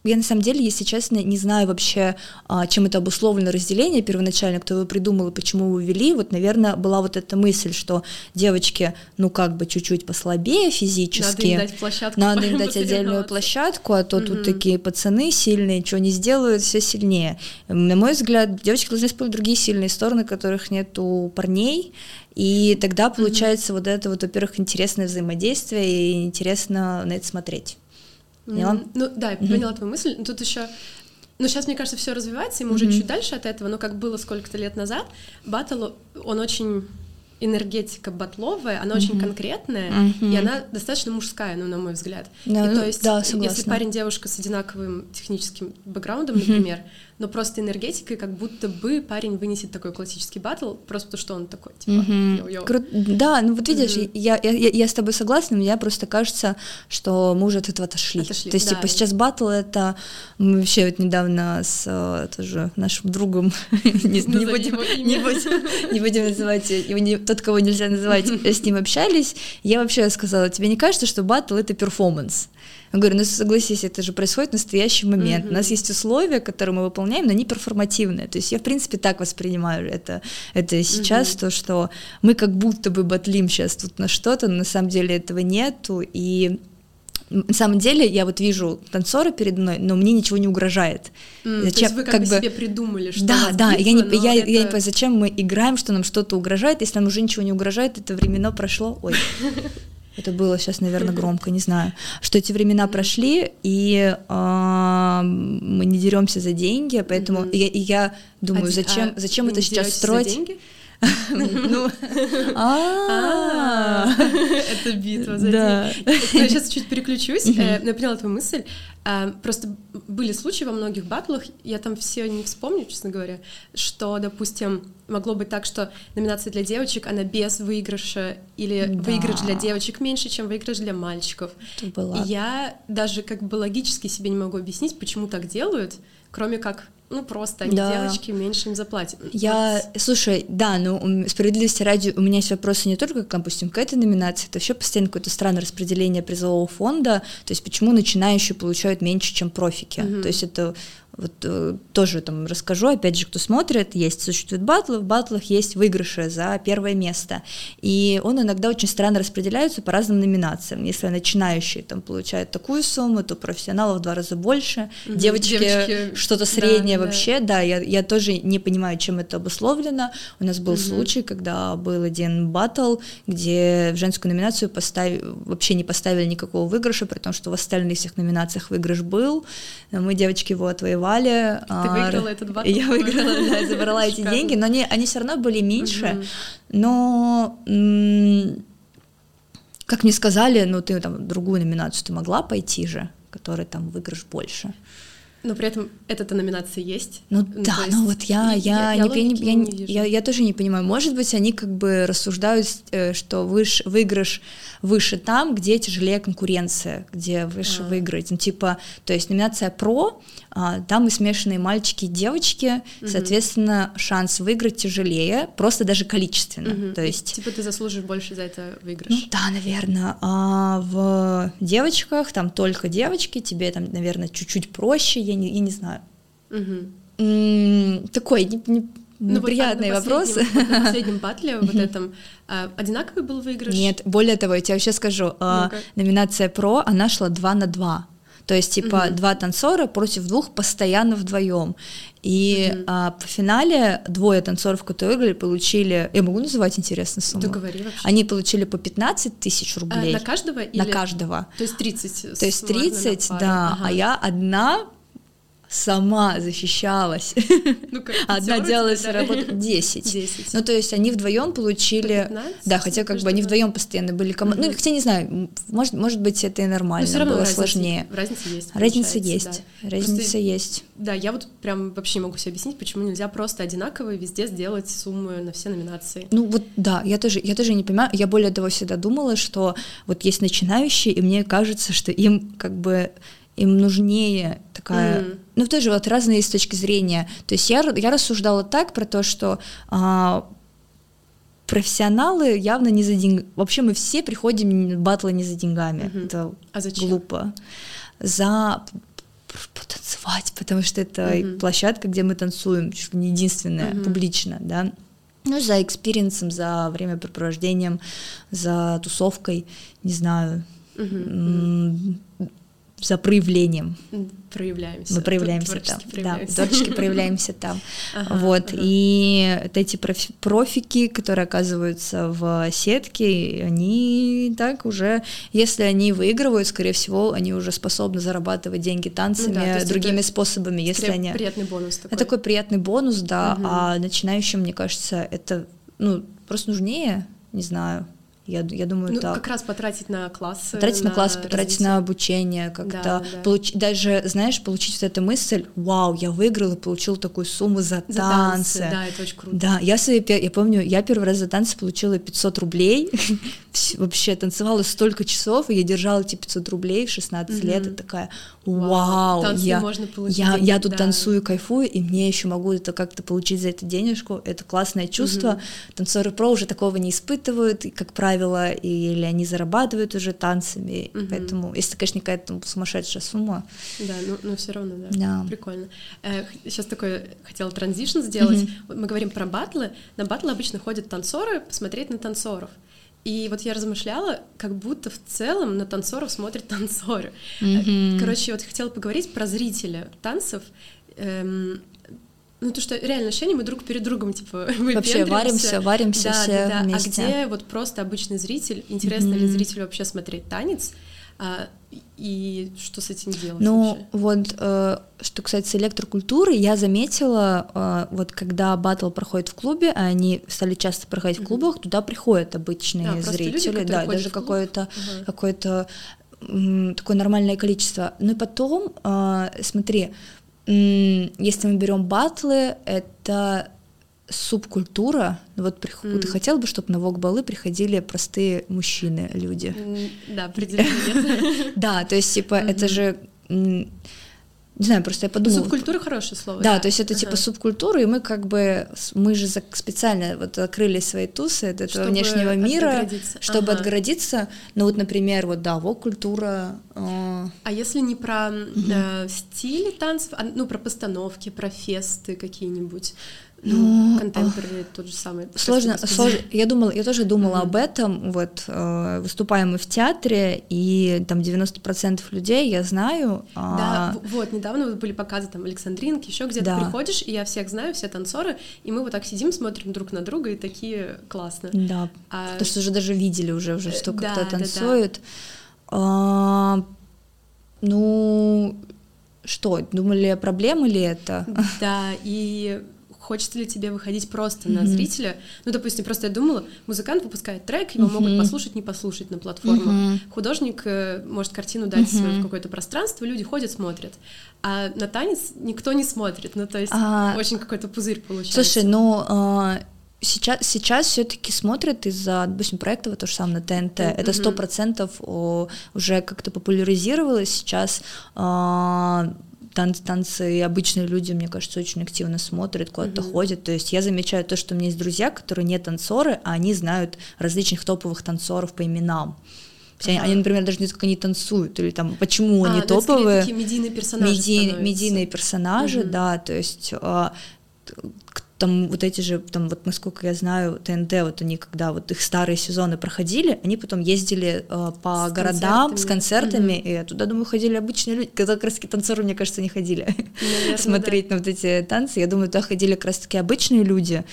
я на самом деле, если честно, не знаю вообще, а, чем это обусловлено разделение первоначально, кто его придумал и почему его ввели. Вот, наверное, была вот эта мысль, что девочки, ну, как бы чуть-чуть послабее физически. Надо им дать площадку. Надо им [LAUGHS] дать отдельную площадку, а то угу. тут такие пацаны сильные, что не сделают, все сильнее. На мой взгляд, девочки должны использовать другие сильные стороны, которых нет у парней, и тогда получается mm-hmm. вот это вот, во-первых, интересное взаимодействие, и интересно на это смотреть. Поняла? Ну да, я поняла твою мысль. Но тут еще ну, сейчас, мне кажется, все развивается, и мы уже чуть дальше от этого, но как было сколько-то лет назад, батл, он очень энергетика батловая, она mm-hmm. очень конкретная, mm-hmm. и она достаточно мужская, ну, на мой взгляд. Да, и, то есть, да, если парень-девушка с одинаковым техническим бэкграундом, mm-hmm. например, но просто энергетикой, как будто бы парень вынесет такой классический батл, просто потому что он такой, типа, mm-hmm. Кру- да, ну вот видишь, mm-hmm. я, я, я с тобой согласна, мне просто кажется, что мы уже от этого отошли. отошли То есть, да. типа, сейчас батл — это... Мы вообще вот недавно с э, тоже нашим другом, [LAUGHS] не будем называть, тот, кого нельзя называть, [LAUGHS] с ним общались, я вообще сказала, тебе не кажется, что батл — это перформанс? Я говорю, ну согласись, это же происходит в настоящий момент. Mm-hmm. У нас есть условия, которые мы выполняем, но они перформативные. То есть я, в принципе, так воспринимаю это, это сейчас, mm-hmm. то, что мы как будто бы батлим сейчас тут на что-то, но на самом деле этого нету, и на самом деле я вот вижу танцора передо мной, но мне ничего не угрожает. Mm, зачем, то есть вы как, как бы себе придумали, что Да, да, битва, я не, я, это... я не понимаю, зачем мы играем, что нам что-то угрожает, если нам уже ничего не угрожает, это времена прошло, ой. [LAUGHS] это было сейчас, наверное, громко, не знаю, что эти времена прошли, и э, мы не деремся за деньги, поэтому mm-hmm. я, и я думаю, а, зачем, а зачем это сейчас строить? Ну, [LAUGHS] а. [LAUGHS] это битва за Я сейчас чуть переключусь. Э, я поняла твою мысль. Э, просто были случаи во многих батлах, я там все не вспомню, честно говоря, что, допустим, могло быть так, что номинация для девочек, она без выигрыша, или выигрыш для девочек меньше, чем выигрыш для мальчиков. И я даже как бы логически себе не могу объяснить, почему так делают, кроме как ну просто они да. девочки меньше им заплатят. Я, вот. слушай, да, ну справедливости ради, у меня есть вопросы не только, допустим, к этой номинации, это вообще постоянно какое-то странное распределение призового фонда, то есть почему начинающие получают меньше, чем профики, mm-hmm. то есть это вот э, тоже там расскажу, опять же, кто смотрит, есть, существует батлы, в батлах есть выигрыши за первое место, и он иногда очень странно распределяется по разным номинациям, если начинающие там получают такую сумму, то профессионалов в два раза больше, угу, девочки, девочки что-то среднее да, вообще, да, да я, я тоже не понимаю, чем это обусловлено, у нас был угу. случай, когда был один батл, где в женскую номинацию поставили, вообще не поставили никакого выигрыша, при том, что в остальных всех номинациях выигрыш был, мы, девочки, его отвоевали. Ты а, выиграла этот батл? Я выиграла, да, забрала эти деньги, но они, они все равно были меньше, но как мне сказали, ну ты там другую номинацию ты могла пойти же, которой там выигрыш больше. Но при этом эта номинация есть. Ну, ну да, ну вот я, я, я, не, я, не, я, я тоже не понимаю. Может быть, они как бы рассуждают, э, что выш, выигрыш выше там, где тяжелее конкуренция, где выше а. выиграть. Ну, типа, то есть номинация про, там и смешанные мальчики и девочки, угу. соответственно, шанс выиграть тяжелее, просто даже количественно. Угу. То есть... Типа ты заслужишь больше за это выигрыш. Ну да, наверное. А в девочках там только девочки, тебе там, наверное, чуть-чуть проще, я не, я не знаю. Угу. Такой не, не, ну, неприятные вот, вопросы. Вот на [LAUGHS] последнем батле, вот этом, а, одинаковый был выигрыш? Нет, более того, я тебе сейчас скажу, а, номинация про, она шла 2 на 2. То есть, типа, угу. два танцора против двух постоянно вдвоем. И угу. а, по финале двое танцоров, которые выиграли, получили. Я могу называть интересную сумму? Да говори вообще. Они получили по 15 тысяч рублей. А, на каждого? Или... На каждого. То есть 30. То есть 30, да. Ага. А я одна сама защищалась. Ну, [LAUGHS] Одна делала свою работу [LAUGHS] 10. 10. Ну, то есть они вдвоем получили. 15, да, хотя как бы они вдвоем постоянно были командой. Mm-hmm. Ну, хотя не знаю, может, может быть, это и нормально. Но было разница, сложнее. Разница есть. Разница есть. Да. Разница просто, есть. Да, я вот прям вообще не могу себе объяснить, почему нельзя просто одинаково везде сделать сумму на все номинации. Ну вот да, я тоже, я тоже не понимаю. Я более того всегда думала, что вот есть начинающие, и мне кажется, что им как бы им нужнее такая... Mm. Ну, тоже вот разные с точки зрения. То есть я, я рассуждала так про то, что а, профессионалы явно не за деньгами. Вообще мы все приходим в батлы не за деньгами. Mm-hmm. Это а зачем? глупо. За потанцевать, потому что это mm-hmm. площадка, где мы танцуем, чуть ли не единственная, mm-hmm. публично, да. Ну, за experience ом, за времяпрепровождением, за тусовкой, не знаю. Mm-hmm за проявлением. Проявляемся. Мы проявляемся там. Проявляемся. Да, творчески [LAUGHS] проявляемся там. Ага, вот. Ага. И вот эти профи профики, которые оказываются в сетке, они так уже, если они выигрывают, скорее всего, они уже способны зарабатывать деньги танцами, ну, да, другими способами, если они. Приятный бонус такой. Это такой приятный бонус, да. Угу. А начинающим, мне кажется, это ну просто нужнее, не знаю. Я, я думаю, ну, так. как раз потратить на классы. Потратить на, на класс, потратить развитие. на обучение, как-то да, да. получить, даже, знаешь, получить вот эту мысль, вау, я выиграл и получил такую сумму за, за танцы. танцы. Да, это очень круто. Да, я свои, я помню, я первый раз за танцы получила 500 рублей, [LAUGHS] вообще танцевала столько часов, и я держала эти 500 рублей в 16 лет, и такая, вау, я, я, я тут танцую, кайфую, и мне еще могу это как-то получить за это денежку, это классное чувство. Танцоры про уже такого не испытывают, и, как правило, правило, или они зарабатывают уже танцами, угу. поэтому, если, конечно, какая-то сумасшедшая сумма. Да, но, но все равно, да, да. прикольно. Э, сейчас такой хотела транзишн сделать. Угу. Мы говорим про батлы. На батлы обычно ходят танцоры посмотреть на танцоров. И вот я размышляла, как будто в целом на танцоров смотрят [LAUGHS] танцоры. Mm-hmm. Короче, вот хотела поговорить про зрителя танцев. Эм, ну, то, что реально ощущение, мы друг перед другом, типа, [LAUGHS] Вообще варимся, варимся да, все да, да. вместе. А где вот просто обычный зритель, интересно mm-hmm. ли зрителю вообще смотреть танец, а, и что с этим делать Ну, вообще? вот, э, что касается электрокультуры, я заметила, э, вот когда батл проходит в клубе, а они стали часто проходить mm-hmm. в клубах, туда приходят обычные а, зрители, люди, да, даже какое-то, uh-huh. какое-то такое нормальное количество. Ну и потом, э, смотри, если мы берем батлы, это субкультура. Вот приход... mm. ты хотел бы, чтобы на вок-балы приходили простые мужчины, люди. Да, определенно. [LAUGHS] Да, то есть, типа, это же не знаю, просто я подумала. Субкультура хорошее слово. Да, да. то есть это ага. типа субкультура, и мы как бы, мы же специально вот открыли свои тусы от этого чтобы внешнего мира, отгородиться. чтобы ага. отгородиться. Ну вот, например, вот да, вот культура. Э... А если не про угу. э, стиль танцев, а, ну про постановки, про фесты какие-нибудь, ну, контемпорари тот же самый. Сложно, сложно. Я думала, я тоже думала mm-hmm. об этом. Вот э, выступаем мы в театре, и там 90% людей я знаю. Да, а... вот недавно были показы там Александринки, еще где-то да. приходишь, и я всех знаю, все танцоры, и мы вот так сидим, смотрим друг на друга, и такие классно. Да. А... Потому что уже даже видели уже, уже что да, кто танцует. Да, да. А... Ну, что, думали, проблемы ли это? Да, и хочется ли тебе выходить просто mm-hmm. на зрителя. Ну, допустим, просто я думала, музыкант выпускает трек, его mm-hmm. могут послушать, не послушать на платформах. Mm-hmm. Художник э, может картину дать mm-hmm. в какое-то пространство, люди ходят, смотрят. А на танец никто не смотрит. Ну, то есть а... очень какой-то пузырь получается. Слушай, ну... А сейчас, сейчас все-таки смотрят из-за, допустим, проекта, вот то же самое на ТНТ. Mm-hmm. Это сто процентов уже как-то популяризировалось. Сейчас а, танцы, танцы и обычные люди, мне кажется, очень активно смотрят, куда-то mm-hmm. ходят. То есть я замечаю то, что у меня есть друзья, которые не танцоры, а они знают различных топовых танцоров по именам. Ага. Они, например, даже не не танцуют, или там, почему а, они топовые. Такие медийные персонажи. Медий, медийные персонажи, угу. да, то есть а, там вот эти же, там вот насколько я знаю, ТНТ, вот они когда вот их старые сезоны проходили, они потом ездили э, по с городам концертами. с концертами, mm-hmm. и туда, думаю, ходили обычные люди, когда как раз таки танцоры, мне кажется, не ходили [LAUGHS] Наверное, смотреть да. на вот эти танцы, я думаю, туда ходили как раз таки обычные люди,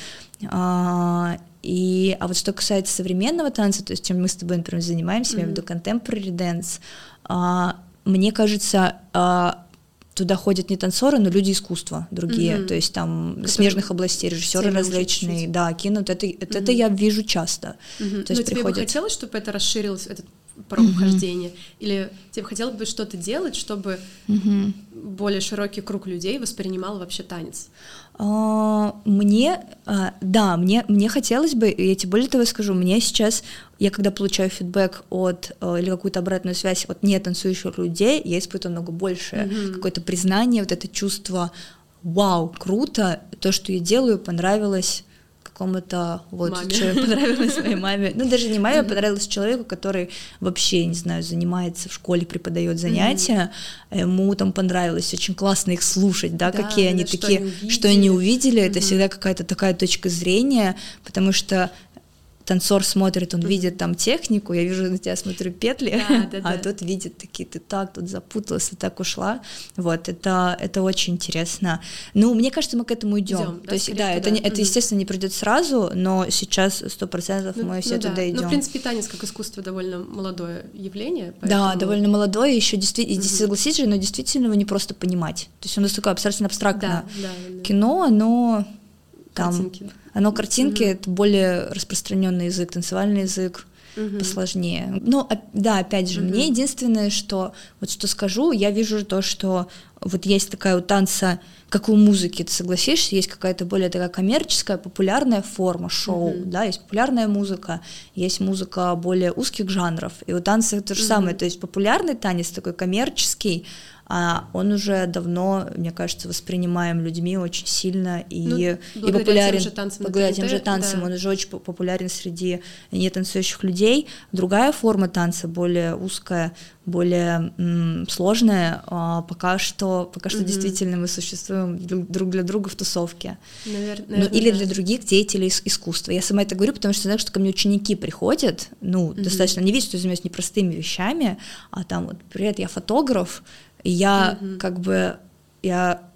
а, и, а вот что касается современного танца, то есть чем мы с тобой, например, занимаемся, mm-hmm. я имею в виду contemporary dance, а, мне кажется, а, туда ходят не танцоры, но люди искусства другие, mm-hmm. то есть там Которые смежных областей, режиссеры различные, да, кинут. Это, это, mm-hmm. это я вижу часто. Mm-hmm. То есть но приходят... тебе бы хотелось, чтобы это расширилось, этот порог mm-hmm. вхождения? Или тебе хотелось бы что-то делать, чтобы mm-hmm. более широкий круг людей воспринимал вообще танец? А, мне, а, да, мне, мне хотелось бы, я тебе более того скажу, мне сейчас, я когда получаю фидбэк от, э, или какую-то обратную связь от не танцующих людей, я испытываю много больше mm-hmm. какое-то признание, вот это чувство, вау, круто, то, что я делаю, понравилось какому-то вот маме. человеку [LAUGHS] понравилось моей маме. Ну, даже не маме, а понравилось человеку, который вообще, не знаю, занимается в школе, преподает занятия. Ему там понравилось очень классно их слушать, да, да какие они такие, что они увидели. Что они увидели. Это всегда какая-то такая точка зрения, потому что танцор смотрит, он mm-hmm. видит там технику, я вижу на тебя смотрю петли, да, [LAUGHS] да, а тот видит такие, ты так тут запуталась, ты так ушла, вот, это, это очень интересно. Ну, мне кажется, мы к этому идем, идем то да, есть, да, это, да. это, естественно, не придет сразу, но сейчас сто процентов ну, мы все ну, туда да. идем. Ну, в принципе, танец как искусство довольно молодое явление. Поэтому... Да, довольно молодое, еще действительно, mm-hmm. согласись же, но действительно его не просто понимать, то есть у нас такое абсолютно абстрактное да, да, да. кино, но там... Картинки оно картинки mm-hmm. это более распространенный язык, танцевальный язык mm-hmm. посложнее. Ну, да, опять же, mm-hmm. мне единственное, что вот что скажу, я вижу то, что вот есть такая у танца, как у музыки, ты согласишься, есть какая-то более такая коммерческая, популярная форма шоу, mm-hmm. да, есть популярная музыка, есть музыка более узких жанров, и у танца то же mm-hmm. самое, то есть популярный танец такой коммерческий, а он уже давно, мне кажется, воспринимаем людьми очень сильно и, ну, и популярен. Тем же танцам благодаря тем же танцам, да. он уже очень популярен среди нетанцующих людей. Другая форма танца, более узкая, более м, сложная, а, пока что, пока что угу. действительно мы существуем друг для друга в тусовке. Наверное, ну, или да. для других деятелей искусства. Я сама это говорю, потому что знаю, что ко мне ученики приходят, ну, угу. достаточно, не видят, что я занимаюсь непростыми вещами, а там вот, привет, я фотограф, и я mm-hmm. как бы я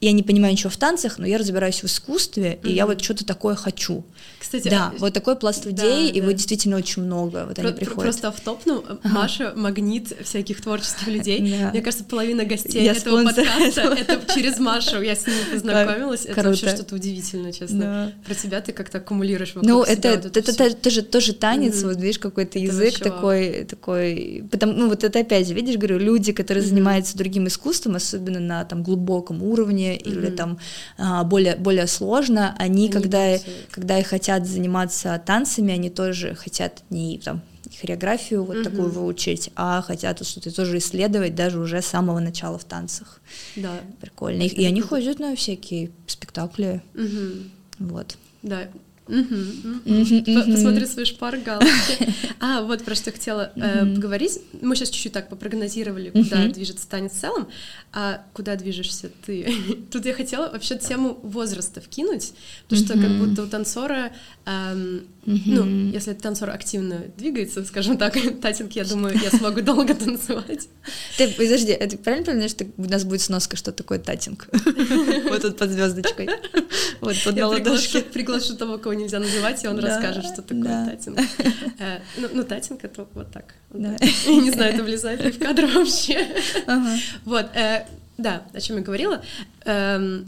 я не понимаю ничего в танцах, но я разбираюсь в искусстве, mm-hmm. и я вот что-то такое хочу. Кстати, да, а... вот такой пласт людей, да, его да. действительно очень много, вот Про- они приходят. Просто в топ, ну, ага. Маша магнит всяких творческих людей. Да. Мне кажется, половина гостей я этого подкаста это через Машу, я с ними познакомилась, это вообще что-то удивительное, честно. Да. Про тебя ты как-то аккумулируешь вокруг Ну, это, это тоже, тоже танец, mm-hmm. вот видишь, какой-то язык такой, такой, потому, ну, вот это опять же, видишь, говорю, люди, которые mm-hmm. занимаются другим искусством, особенно на там глубоком уровне mm-hmm. или там а, более, более сложно, они, они когда, когда и хотят заниматься танцами, они тоже хотят не там хореографию вот такую выучить, а хотят что-то тоже исследовать даже уже с самого начала в танцах. Да. Прикольно. И, и они ходят на всякие спектакли. Мгм. Вот. Да. Мгм, мгм. По- Посмотри свой шпаргалочки. [LAUGHS] А, вот про что хотела э, поговорить. Мы сейчас чуть-чуть так попрогнозировали, куда движется танец в целом, а куда движешься ты? [LAUGHS] Тут я хотела вообще тему возраста вкинуть, потому что как будто у танцора, эм, ну, если танцор активно двигается, скажем так, [LAUGHS] татинг, я думаю, я смогу долго танцевать. Ты, подожди, а ты правильно понимаешь, что у нас будет сноска, что такое татинг? [LAUGHS] Вот тут под звездочкой. Вот под на приглашу, ладошке. приглашу того, кого нельзя называть, и он расскажет, что такое татинг. Э, Ну, ну, татинг — это вот так. Я не знаю, это влезает ли в кадр вообще. Вот, э, да, о чем я говорила. Эм,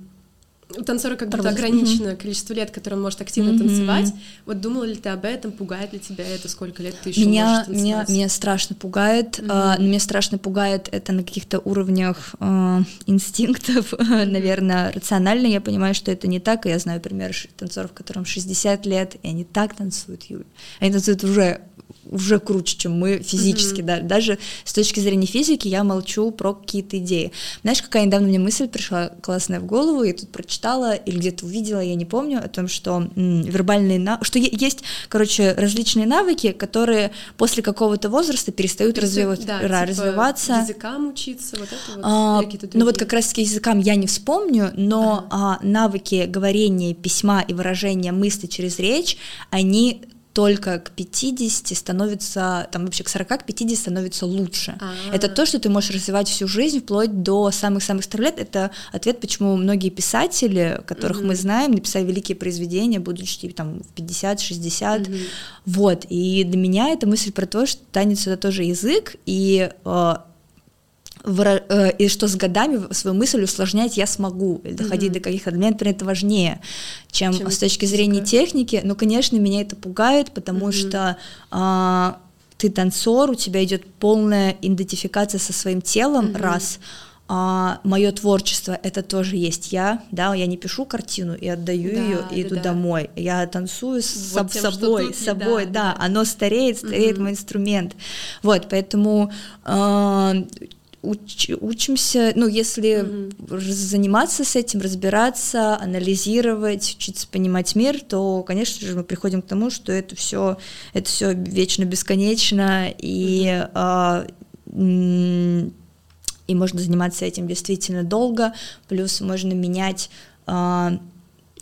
У танцора как будто ограниченное количество лет, которое он может активно танцевать. Вот думала ли ты об этом, пугает ли тебя это, сколько лет ты еще Меня, можешь меня, меня страшно пугает, Мгм. а, но меня страшно пугает это на каких-то уровнях а, инстинктов, [LAUGHS] наверное, рационально я понимаю, что это не так, и я знаю пример танцоров, которым 60 лет, и они так танцуют, Юль. Они танцуют уже уже круче, чем мы физически, да, даже с точки зрения физики я молчу про какие-то идеи. Знаешь, какая недавно мне мысль пришла классная в голову, я тут прочитала или где-то увидела, я не помню, о том, что м, вербальные навыки, что есть, короче, различные навыки, которые после какого-то возраста перестают развивать, Да, ра- типа развиваться. языкам учиться, вот это вот. А, ну вот как раз таки языкам я не вспомню, но а, навыки говорения, письма и выражения мысли через речь, они только к 50 становятся, там вообще к 40, к 50 становятся лучше. А. Это то, что ты можешь развивать всю жизнь, вплоть до самых-самых старых лет. Это ответ, почему многие писатели, которых мы знаем, написали великие произведения, будучи там в 50-60. Вот, и для меня это мысль про то, что танец — это тоже язык, и э, и что с годами свою мысль усложнять я смогу, или доходить до каких-то, для меня, например, это важнее, чем, Чем с точки зрения техники, ну, конечно, меня это пугает, потому что а, ты танцор, у тебя идет полная идентификация со своим телом, раз, а мое творчество это тоже есть я, да, я не пишу картину и отдаю Да, ее и да, иду да. домой, я танцую с Вот тем, собой, с собой, да, да, да. оно стареет, стареет мой инструмент, вот, поэтому а, уч- учимся, ну, если раз- заниматься с этим, разбираться, анализировать, учиться понимать мир, то, конечно же, мы приходим к тому, что это все, это все вечно бесконечно и а, м, и можно заниматься этим действительно долго, плюс можно менять а,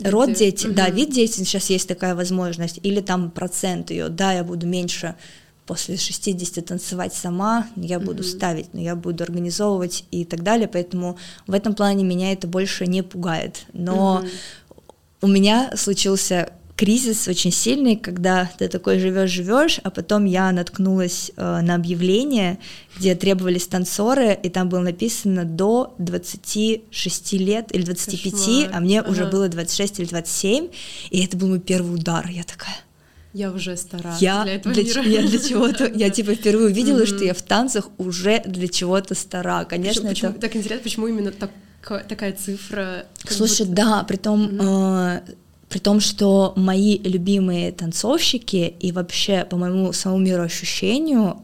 род деятельности, да, Мгм. вид деятельности, сейчас есть такая возможность, или там процент ее, да, я буду меньше после 60 танцевать сама, я буду ставить, но я буду организовывать и так далее, поэтому в этом плане меня это больше не пугает, но у меня случился кризис очень сильный, когда ты такой живешь, живешь, а потом я наткнулась э, на объявление, где требовались танцоры, и там было написано до 26 лет или 25, Кошмар. а мне уже Ага. было 26 или 27, и это был мой первый удар. Я такая, Я уже стара я для этого для, мира. я для чего-то, [LAUGHS] я типа впервые увидела, что я в танцах уже для чего-то стара. Конечно, это так интересно, почему именно так- такая цифра? Слушай, да, при том, э, при том, что мои любимые танцовщики и вообще по моему самому мироощущению,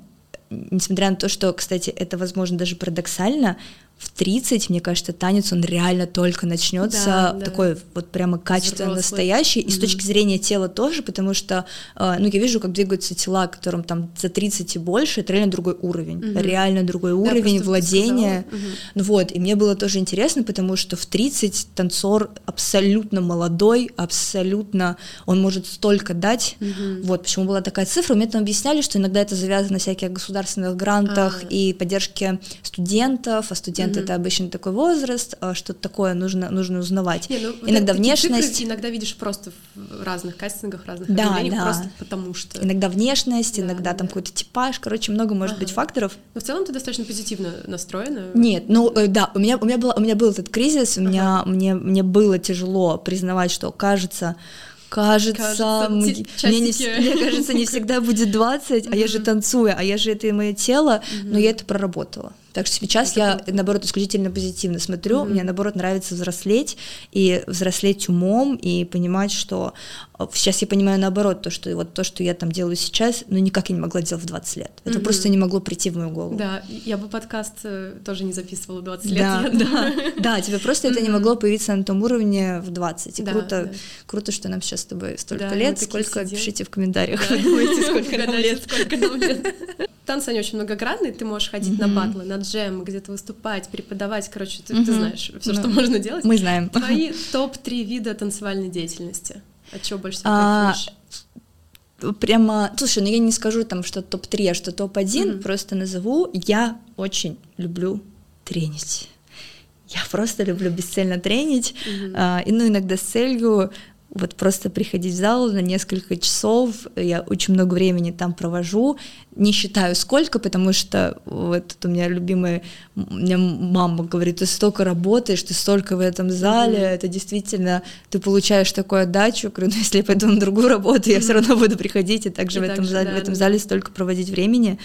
несмотря на то, что, кстати, это, возможно, даже парадоксально, в 30, мне кажется, танец, он реально только начнется Да, да. такой вот прямо качественно Взрослый. настоящий, и с Мгм. точки зрения тела тоже, потому что, э, ну, я вижу, как двигаются тела, которым там за 30 и больше, это реально другой уровень, Мгм. реально другой Да, уровень просто владения. Мгм. Ну вот, и мне было тоже интересно, потому что в 30 танцор абсолютно молодой, абсолютно, он может столько дать. Мгм. Вот, почему была такая цифра. Мне там объясняли, что иногда это завязано на всяких государственных грантах А. и поддержке студентов, а студенты Мгм. это обычно такой возраст, а что-то такое нужно, нужно узнавать. Не, ну, иногда такие цифры внешность, иногда видишь просто в разных кастингах, разных Да, да. просто потому что. иногда внешность, Да, иногда да, там да. какой-то типаж, короче, много может быть Ага. факторов. Но в целом ты достаточно позитивно настроена. Нет, ну э, да, у меня у меня было у меня был этот кризис, у меня мне мне было тяжело признавать, что кажется Кажется, Кажется, мне, мне не, мне кажется, не всегда будет 20, а я же танцую, а я же это мое тело, но я это проработала. Так что сейчас я, наоборот, исключительно позитивно смотрю, mm-hmm. мне, наоборот, нравится взрослеть, и взрослеть умом, и понимать, что сейчас я понимаю наоборот, то, что вот то, что я там делаю сейчас, ну, никак я не могла делать в 20 лет. Это mm-hmm. просто не могло прийти в мою голову. Да, я бы подкаст э, тоже не записывала в 20 лет. Да, да, [LAUGHS] да, тебе просто это не могло появиться на том уровне в 20. И круто, круто, что нам сейчас с тобой столько лет. Сколько, пишите в комментариях, вы думаете, [LAUGHS] сколько нам лет. Танцы, они очень многогранные, ты можешь ходить на батлы, на джем, где-то выступать, преподавать, короче, ты, знаешь все, что ну, можно делать. Мы знаем. Твои топ-3 вида танцевальной деятельности. От чего больше всего а, Прямо, слушай, ну я не скажу там, что топ-3, а что топ-1, mm-hmm. просто назову. Я очень люблю тренить. Я просто люблю бесцельно тренить, mm-hmm. а, и ну иногда с целью вот просто приходить в зал на несколько часов, я очень много времени там провожу, не считаю сколько, потому что вот у меня любимая, у меня мама говорит, ты столько работаешь, ты столько в этом зале, mm-hmm. это действительно, ты получаешь такую отдачу, говорю, ну если я пойду на другую работу, я все равно буду приходить и также и в этом зале, да, в этом зале столько проводить времени,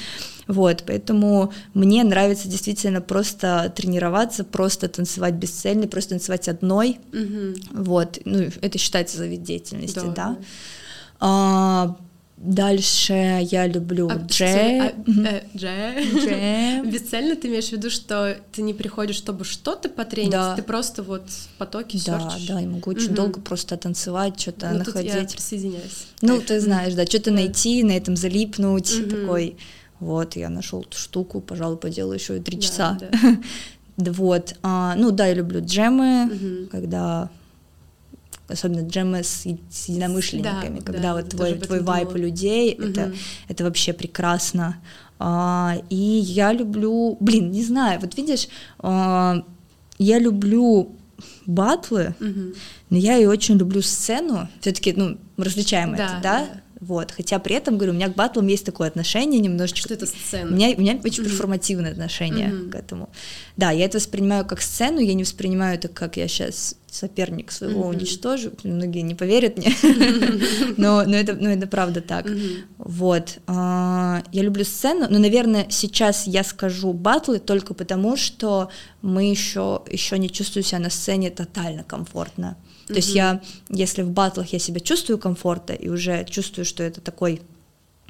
вот, поэтому мне нравится действительно просто тренироваться, просто танцевать бесцельно, просто танцевать одной, mm-hmm. вот, ну это считается за вид деятельности, да. да. А, Дальше я люблю а, джем. А, э, джем. [LAUGHS] Бесцельно ты имеешь в виду, что ты не приходишь, чтобы что-то потренить, да. ты просто вот в потоке Да, серчишь. да, я могу очень угу. долго просто танцевать, что-то ну, находить. Тут я присоединяюсь. Ну, ты знаешь, да, что-то да. найти, на этом залипнуть, угу. такой, вот, я нашел эту штуку, пожалуй, поделаю еще и три да, часа. [LAUGHS] Да. вот, а, ну да, я люблю джемы, угу. когда особенно джемы с, с единомышленниками, да, когда да, вот твой, твой вайп у людей, угу. это, это вообще прекрасно. А, и я люблю, блин, не знаю, вот видишь, а, я люблю батлы, угу. но я и очень люблю сцену, все-таки, ну, различаем да, это, да? да? Вот, хотя при этом, говорю, у меня к батлам есть такое отношение немножечко. Что это сцена? У меня, у меня очень mm-hmm. перформативное отношение mm-hmm. к этому. Да, я это воспринимаю как сцену, я не воспринимаю это как я сейчас соперник своего mm-hmm. уничтожу. Многие не поверят мне, [LAUGHS] но, но, это, но это правда так. Mm-hmm. Вот. А, я люблю сцену, но, наверное, сейчас я скажу батлы только потому, что мы еще, еще не чувствую себя на сцене тотально комфортно. То mm-hmm. есть я, если в батлах я себя чувствую комфортно и уже чувствую, что это такой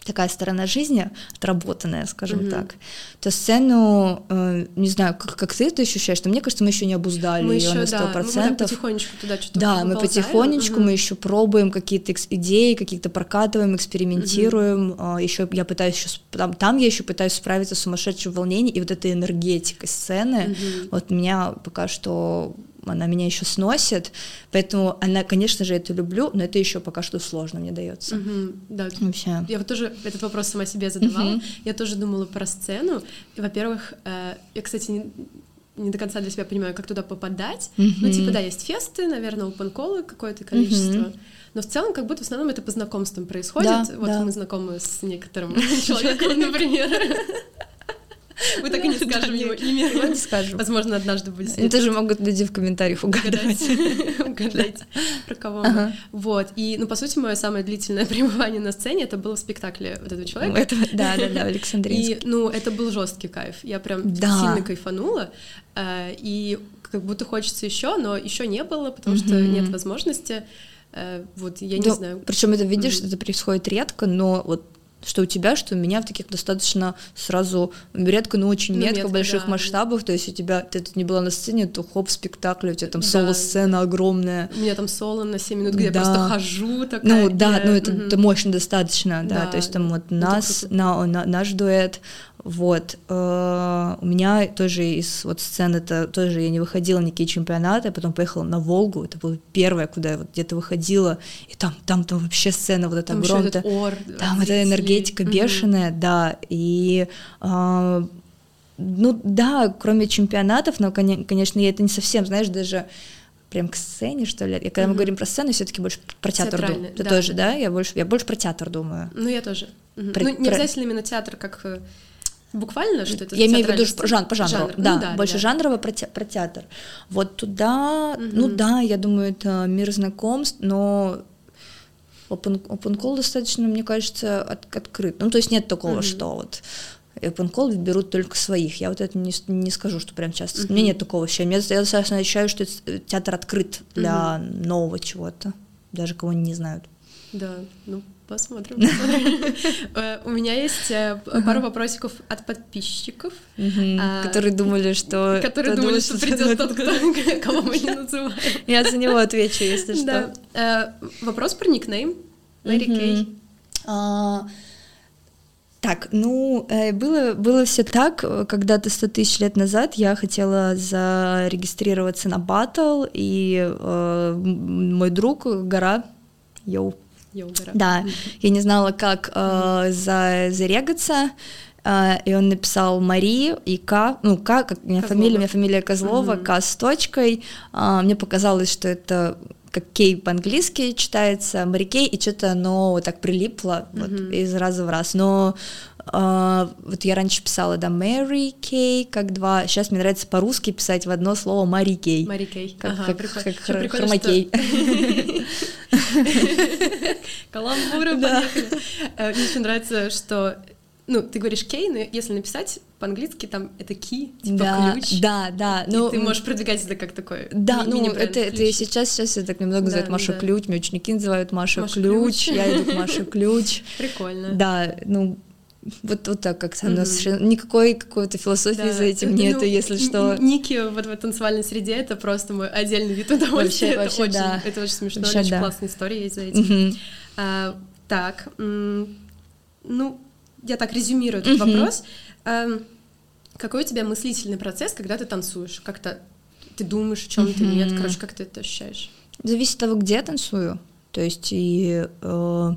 такая сторона жизни отработанная, скажем mm-hmm. так, то сцену, э, не знаю, как, как ты это ощущаешь, но мне кажется, мы еще не обуздали мы ее на сто процентов. Да, мы потихонечку туда что-то Да, мы потихонечку, mm-hmm. мы еще пробуем какие-то идеи, какие-то прокатываем, экспериментируем. Mm-hmm. Э, еще я пытаюсь еще там, там я еще пытаюсь справиться с сумасшедшим волнением и вот этой энергетикой сцены. Mm-hmm. Вот меня пока что она меня еще сносит, поэтому она, конечно же, это люблю, но это еще пока что сложно мне дается. Угу, да. Вообще. Я вот тоже этот вопрос сама себе задавала. Угу. Я тоже думала про сцену. И, во-первых, э, я, кстати, не, не до конца для себя понимаю, как туда попадать. Mm-hmm. Ну, типа, да, есть фесты, наверное, open какое-то количество. Mm-hmm. Но в целом, как будто в основном это по знакомствам происходит. Да, вот да. мы знакомы с некоторым [LAUGHS] человеком, например. [LAUGHS] Мы так и не скажем его имя. Не скажем. Возможно, однажды будет. Это же могут люди в комментариях угадать. Угадать, [LAUGHS] про кого Вот. И, ну, по сути, мое самое длительное [LAUGHS] пребывание на сцене это было в спектакле вот этого человека. Да, да, да, [LAUGHS] Александринский. И, ну, это был жесткий кайф. Я прям сильно кайфанула. Э, и как будто хочется еще, но еще не было, потому что нет возможности. Э, вот, я не знаю. Причем это видишь, это происходит редко, но вот что у тебя, что у меня в таких достаточно сразу редко, но очень ну, метко, метко больших да. масштабах, то есть у тебя, ты тут не была на сцене, то хоп, спектакль, у тебя там да. соло-сцена огромная. У меня там соло на 7 минут, где да. я просто хожу такая. Ну да, ну это, угу. это мощно достаточно, да, да, то есть там вот нас, на, на, наш дуэт, вот. Э, у меня тоже из вот сцен это тоже я не выходила на никакие чемпионаты, потом поехала на Волгу. Это было первое, куда я вот где-то выходила. И там, там, там вообще сцена вот эта там огромная. Этот ор, там эта энергетика угу. бешеная, да. И э, ну да, кроме чемпионатов, но, конечно, я это не совсем, знаешь, даже прям к сцене, что ли. И когда mm мы говорим про сцену, все-таки больше про театр думаю. Ты да. тоже, да? Я больше, я больше про театр думаю. Ну, я тоже. Про, ну, не про... обязательно именно театр, как э, Буквально, что это Я имею в виду жан, по жанру, жанр. да, ну, да, больше да. жанрово про, те, про театр. Вот туда, угу. ну да, я думаю, это мир знакомств, но open, open call достаточно, мне кажется, от, открыт. Ну, то есть нет такого, угу. что вот open call берут только своих. Я вот это не, не скажу, что прям часто. Uh-huh. У меня нет такого ощущения. Я достаточно ощущаю, что театр открыт для uh-huh. нового чего-то, даже кого не знают. Да, ну посмотрим. Э, у меня есть э, пару вопросиков от подписчиков. А, которые думали, что... [LAUGHS] Которые думали, что придет тот, [LAUGHS] кого мы не называем. Я за него отвечу, если что. Э, вопрос про никнейм. Мэри Кей. А, так, ну, было, было все так, когда-то 100 тысяч лет назад я хотела зарегистрироваться на батл, и э, мой друг Гора, йоу, Йогара. Да, я не знала, как э, за, зарегаться, э, и он написал Мари и К, ну, К, как у меня фамилия, у меня фамилия Козлова, mm К с точкой, э, мне показалось, что это как Кей по-английски читается, Мари Кей, и что-то оно вот так прилипло mm-hmm. вот, из раза в раз, но Uh, вот я раньше писала, да, Мэри Кей, как два. Сейчас мне нравится по-русски писать в одно слово Мари Кей. Мари Кей. Как, ага, как, прикольно. как хр- хромакей. [LAUGHS] [LAUGHS] Каламбуры, поехали. Э, мне очень нравится, что ну, ты говоришь кей, но если написать по-английски, там это key, типа да, ключ. Да, да. Ну, ты можешь продвигать это как такой Да, ну, это, это и сейчас, сейчас я так немного да, называют Маша да. Ключ, меня ученики называют Маша, Маша Ключ, ключ, я иду к Маше Ключ. [LAUGHS] Прикольно. Да, ну, вот, вот так как-то mm-hmm. совершенно никакой какой-то философии да. за этим ну, нет, если что. Ники вот в танцевальной среде это просто мой отдельный вид удовольствия. Вообще, это, вообще, очень, да. это очень смешно, вообще, очень да. классная история есть за этим. Mm-hmm. А, так, ну, я так резюмирую этот mm-hmm. вопрос. А, какой у тебя мыслительный процесс, когда ты танцуешь? Как-то ты думаешь о чем-то mm-hmm. нет? Короче, как ты это ощущаешь? Зависит от того, где я танцую. То есть и э,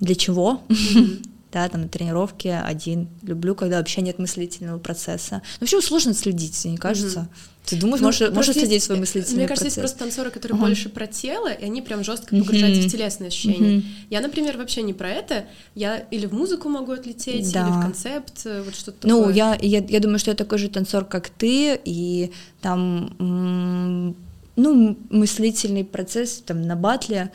для чего. Mm-hmm да, там на тренировке один. Люблю, когда вообще нет мыслительного процесса. Ну, вообще сложно следить, не кажется? Mm-hmm. Ты думаешь, ну, можешь, можешь следить свой мыслительный Мне кажется, процесс? есть просто танцоры, которые uh-huh. больше про тело, и они прям жестко погружаются uh-huh. в телесные ощущения. Uh-huh. Я, например, вообще не про это. Я или в музыку могу отлететь, да. или в концепт, э, вот что-то ну, такое. Ну, я, я, я думаю, что я такой же танцор, как ты, и там ну, мыслительный процесс там на батле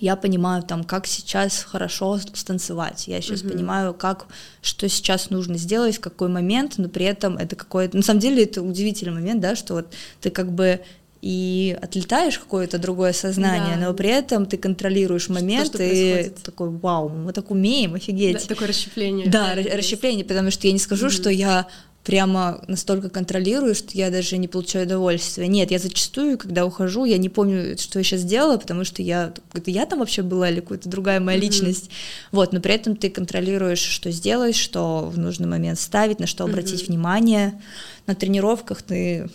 я понимаю там, как сейчас хорошо станцевать, я сейчас mm-hmm. понимаю, как, что сейчас нужно сделать, в какой момент, но при этом это какой-то, на самом деле это удивительный момент, да, что вот ты как бы и отлетаешь в какое-то другое сознание, да. но при этом ты контролируешь момент что, что и происходит? такой, вау, мы так умеем, офигеть. Да, такое расщепление. Да, расщепление, потому что я не скажу, mm-hmm. что я прямо настолько контролирую, что я даже не получаю удовольствия. Нет, я зачастую, когда ухожу, я не помню, что я сейчас делала, потому что я, это я там вообще была или какая-то другая моя mm-hmm. личность. Вот, но при этом ты контролируешь, что сделать, что в нужный момент ставить, на что обратить mm-hmm. внимание. На тренировках ты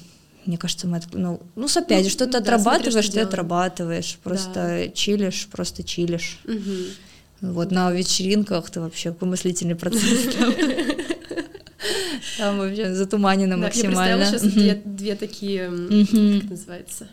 мне кажется, мы, ну, ну, опять же, что-то да, отрабатываешь, смотри, что ты делаешь. отрабатываешь, просто да. чилишь, просто чилишь. Угу. Вот на вечеринках ты вообще какой мыслительный процесс [LAUGHS] [LAUGHS] Там вообще затуманено максимально. Я представила сейчас две, такие, как называется,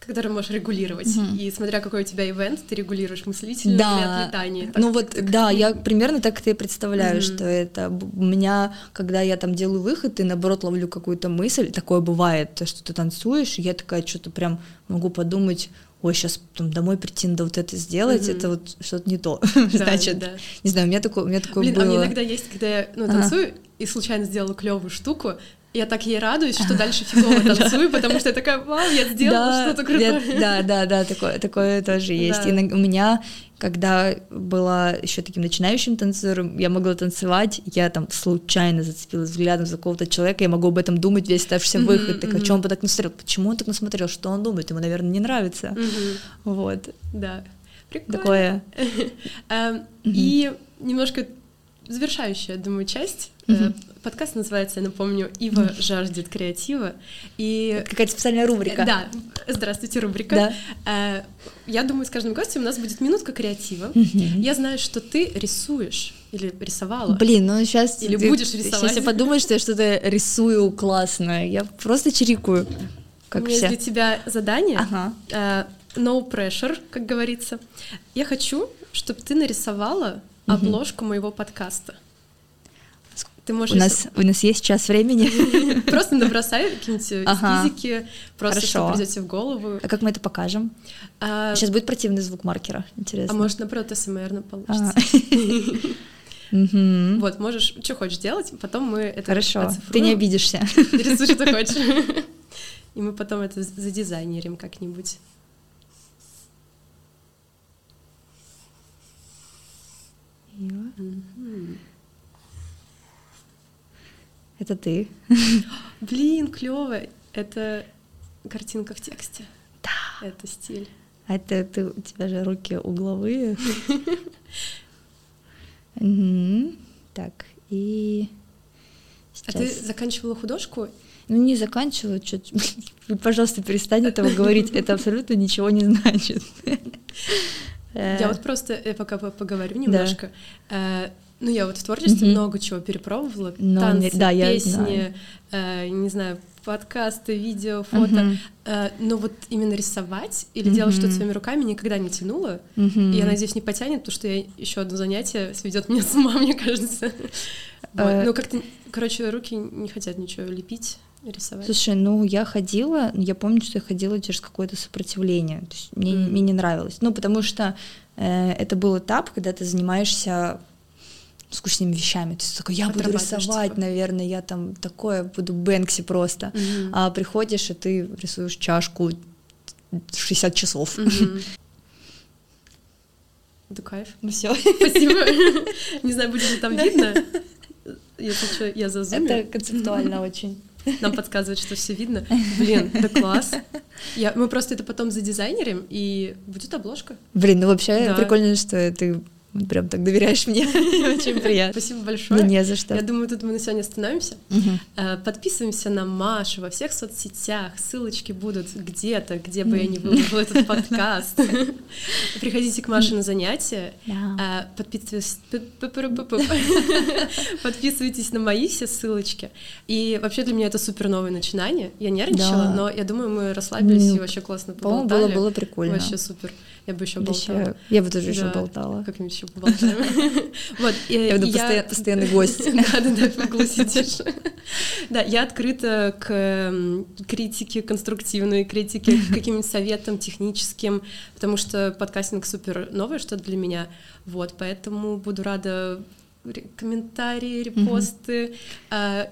которые можешь регулировать. Mm-hmm. И смотря какой у тебя ивент, ты регулируешь мыслительное да. или отлетание. Так, ну вот, так, да, я примерно так это и представляю, mm-hmm. что это у меня, когда я там делаю выход, и наоборот ловлю какую-то мысль, такое бывает, что ты танцуешь, и я такая что-то прям могу подумать, ой, сейчас там домой прийти, надо вот это сделать, mm-hmm. это вот что-то не то. [LAUGHS] Да, Значит, да. не знаю, у меня такое, у меня такое Блин, было. а мне иногда есть, когда я ну, танцую ага. и случайно сделала клевую штуку, я так ей радуюсь, что [LAUGHS] дальше фигово танцую, потому что я такая, вау, я сделала что-то крутое. Да, да, да, такое, такое тоже [LAUGHS] есть. И у меня, когда была еще таким начинающим танцором, я могла танцевать, я там случайно зацепилась взглядом за какого-то человека, я могу об этом думать весь оставшийся выход, так, а чем он бы так насмотрел? Почему он так насмотрел? Что он думает? Ему, наверное, не нравится. Вот. Да. Прикольно. Такое. [LAUGHS] Эм, и немножко завершающая, думаю, часть. Mm-hmm. Подкаст называется, я напомню, «Ива mm-hmm. жаждет креатива». И... Какая-то специальная рубрика. Да, здравствуйте, рубрика. Да. Э, я думаю, с каждым гостем у нас будет минутка креатива. Mm-hmm. Я знаю, что ты рисуешь или рисовала. Блин, ну сейчас... Или ты, будешь рисовать. Сейчас я подумаю, что я что-то рисую классное. Я просто чирикую, как У меня все. для тебя задание. Ага. Uh, no pressure, как говорится. Я хочу, чтобы ты нарисовала обложку моего подкаста. Ты можешь... У нас, у нас есть час времени. [LAUGHS] Просто набросай какие-нибудь эскизики, просто Хорошо. что придет в голову. А как мы это покажем? А... Сейчас будет противный звук маркера, интересно. А может, наоборот, СМР получится. [LAUGHS] Мгм. Вот, можешь, что хочешь делать, потом мы это Хорошо, ты не обидишься. Рисуй, что [LAUGHS] хочешь. И мы потом это задизайнерим как-нибудь. Мгм. Это ты. [GASPS] Блин, клево. Это картинка в тексте. Да. Это стиль. А это ты, у тебя же руки угловые. [LAUGHS] Так, и... А ты заканчивала художку? Ну, не заканчиваю, чё- Вы, [LAUGHS] пожалуйста, перестань этого говорить, это абсолютно ничего не значит. [LAUGHS] Э, Я вот просто э, пока по- поговорю немножко. Э, Ну, я вот в творчестве много чего перепробовала. Но Танцы, мне- да, я песни, знаю. э, не знаю, подкасты, видео, фото. Э, Но вот именно рисовать или делать что-то своими руками никогда не тянуло. Мгм. И я надеюсь, не потянет, потому что я еще одно занятие сведет меня с ума, [LAUGHS] мне кажется. Вот. Ну, как-то, короче, руки не хотят ничего лепить, рисовать. Слушай, ну я ходила, я помню, что я ходила через какое-то сопротивление. То есть мне, Мгм. мне не нравилось. Ну, потому что э, это был этап, когда ты занимаешься скучными вещами. То есть такой, я буду рисовать, типа. наверное, я там такое буду Бэнкси просто. Мгм. А приходишь, и ты рисуешь чашку 60 часов. Мгм. [LAUGHS] Да кайф. Ну все. Спасибо. [LAUGHS] Не знаю, будет ли там видно. [LAUGHS] Если что, я за Это концептуально очень. Нам подсказывает, что все видно. Блин, да класс. Я, мы просто это потом задизайнерим, и будет обложка. Блин, ну вообще Да. прикольно, что ты прям так доверяешь мне. [LAUGHS] Очень приятно. Спасибо большое. не за что. Я думаю, тут мы на сегодня остановимся. Э, Подписываемся на Машу во всех соцсетях. Ссылочки будут где-то, где бы я не выложила этот подкаст. [LAUGHS] Приходите к Маше на занятия. Подписывайтесь- на мои все ссылочки. И вообще для меня это супер новое начинание. Я нервничала, но я думаю, мы расслабились Ну, и вообще классно По-моему, поболтали. было, было прикольно. Вообще супер. Я бы еще болтала. Я бы тоже еще болтала. Как-нибудь еще поболтаем. [LAUGHS] Вот. Я буду постоянный гость. [LAUGHS] Да, да, да, в углу сидишь. Да, я открыта к м, критике конструктивной, критике к [LAUGHS] каким-нибудь советам техническим, потому что подкастинг супер новое что-то для меня. Вот, поэтому буду рада комментарии, репосты. А,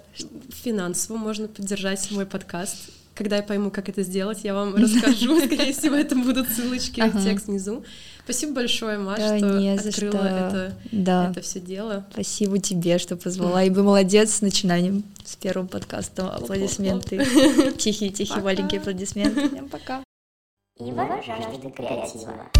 Финансово можно поддержать мой подкаст. Когда я пойму, как это сделать, я вам расскажу. [LAUGHS] Скорее всего, это будут ссылочки, Ага. текст внизу. Спасибо большое, Маш, Да, что не за открыла что. это, Да. это все дело. Спасибо тебе, что позвала. И вы молодец с начинанием, с первым подкастом. Аплодисменты. [LAUGHS] Тихие-тихие маленькие аплодисменты. Всем пока. Ива жажда креатива.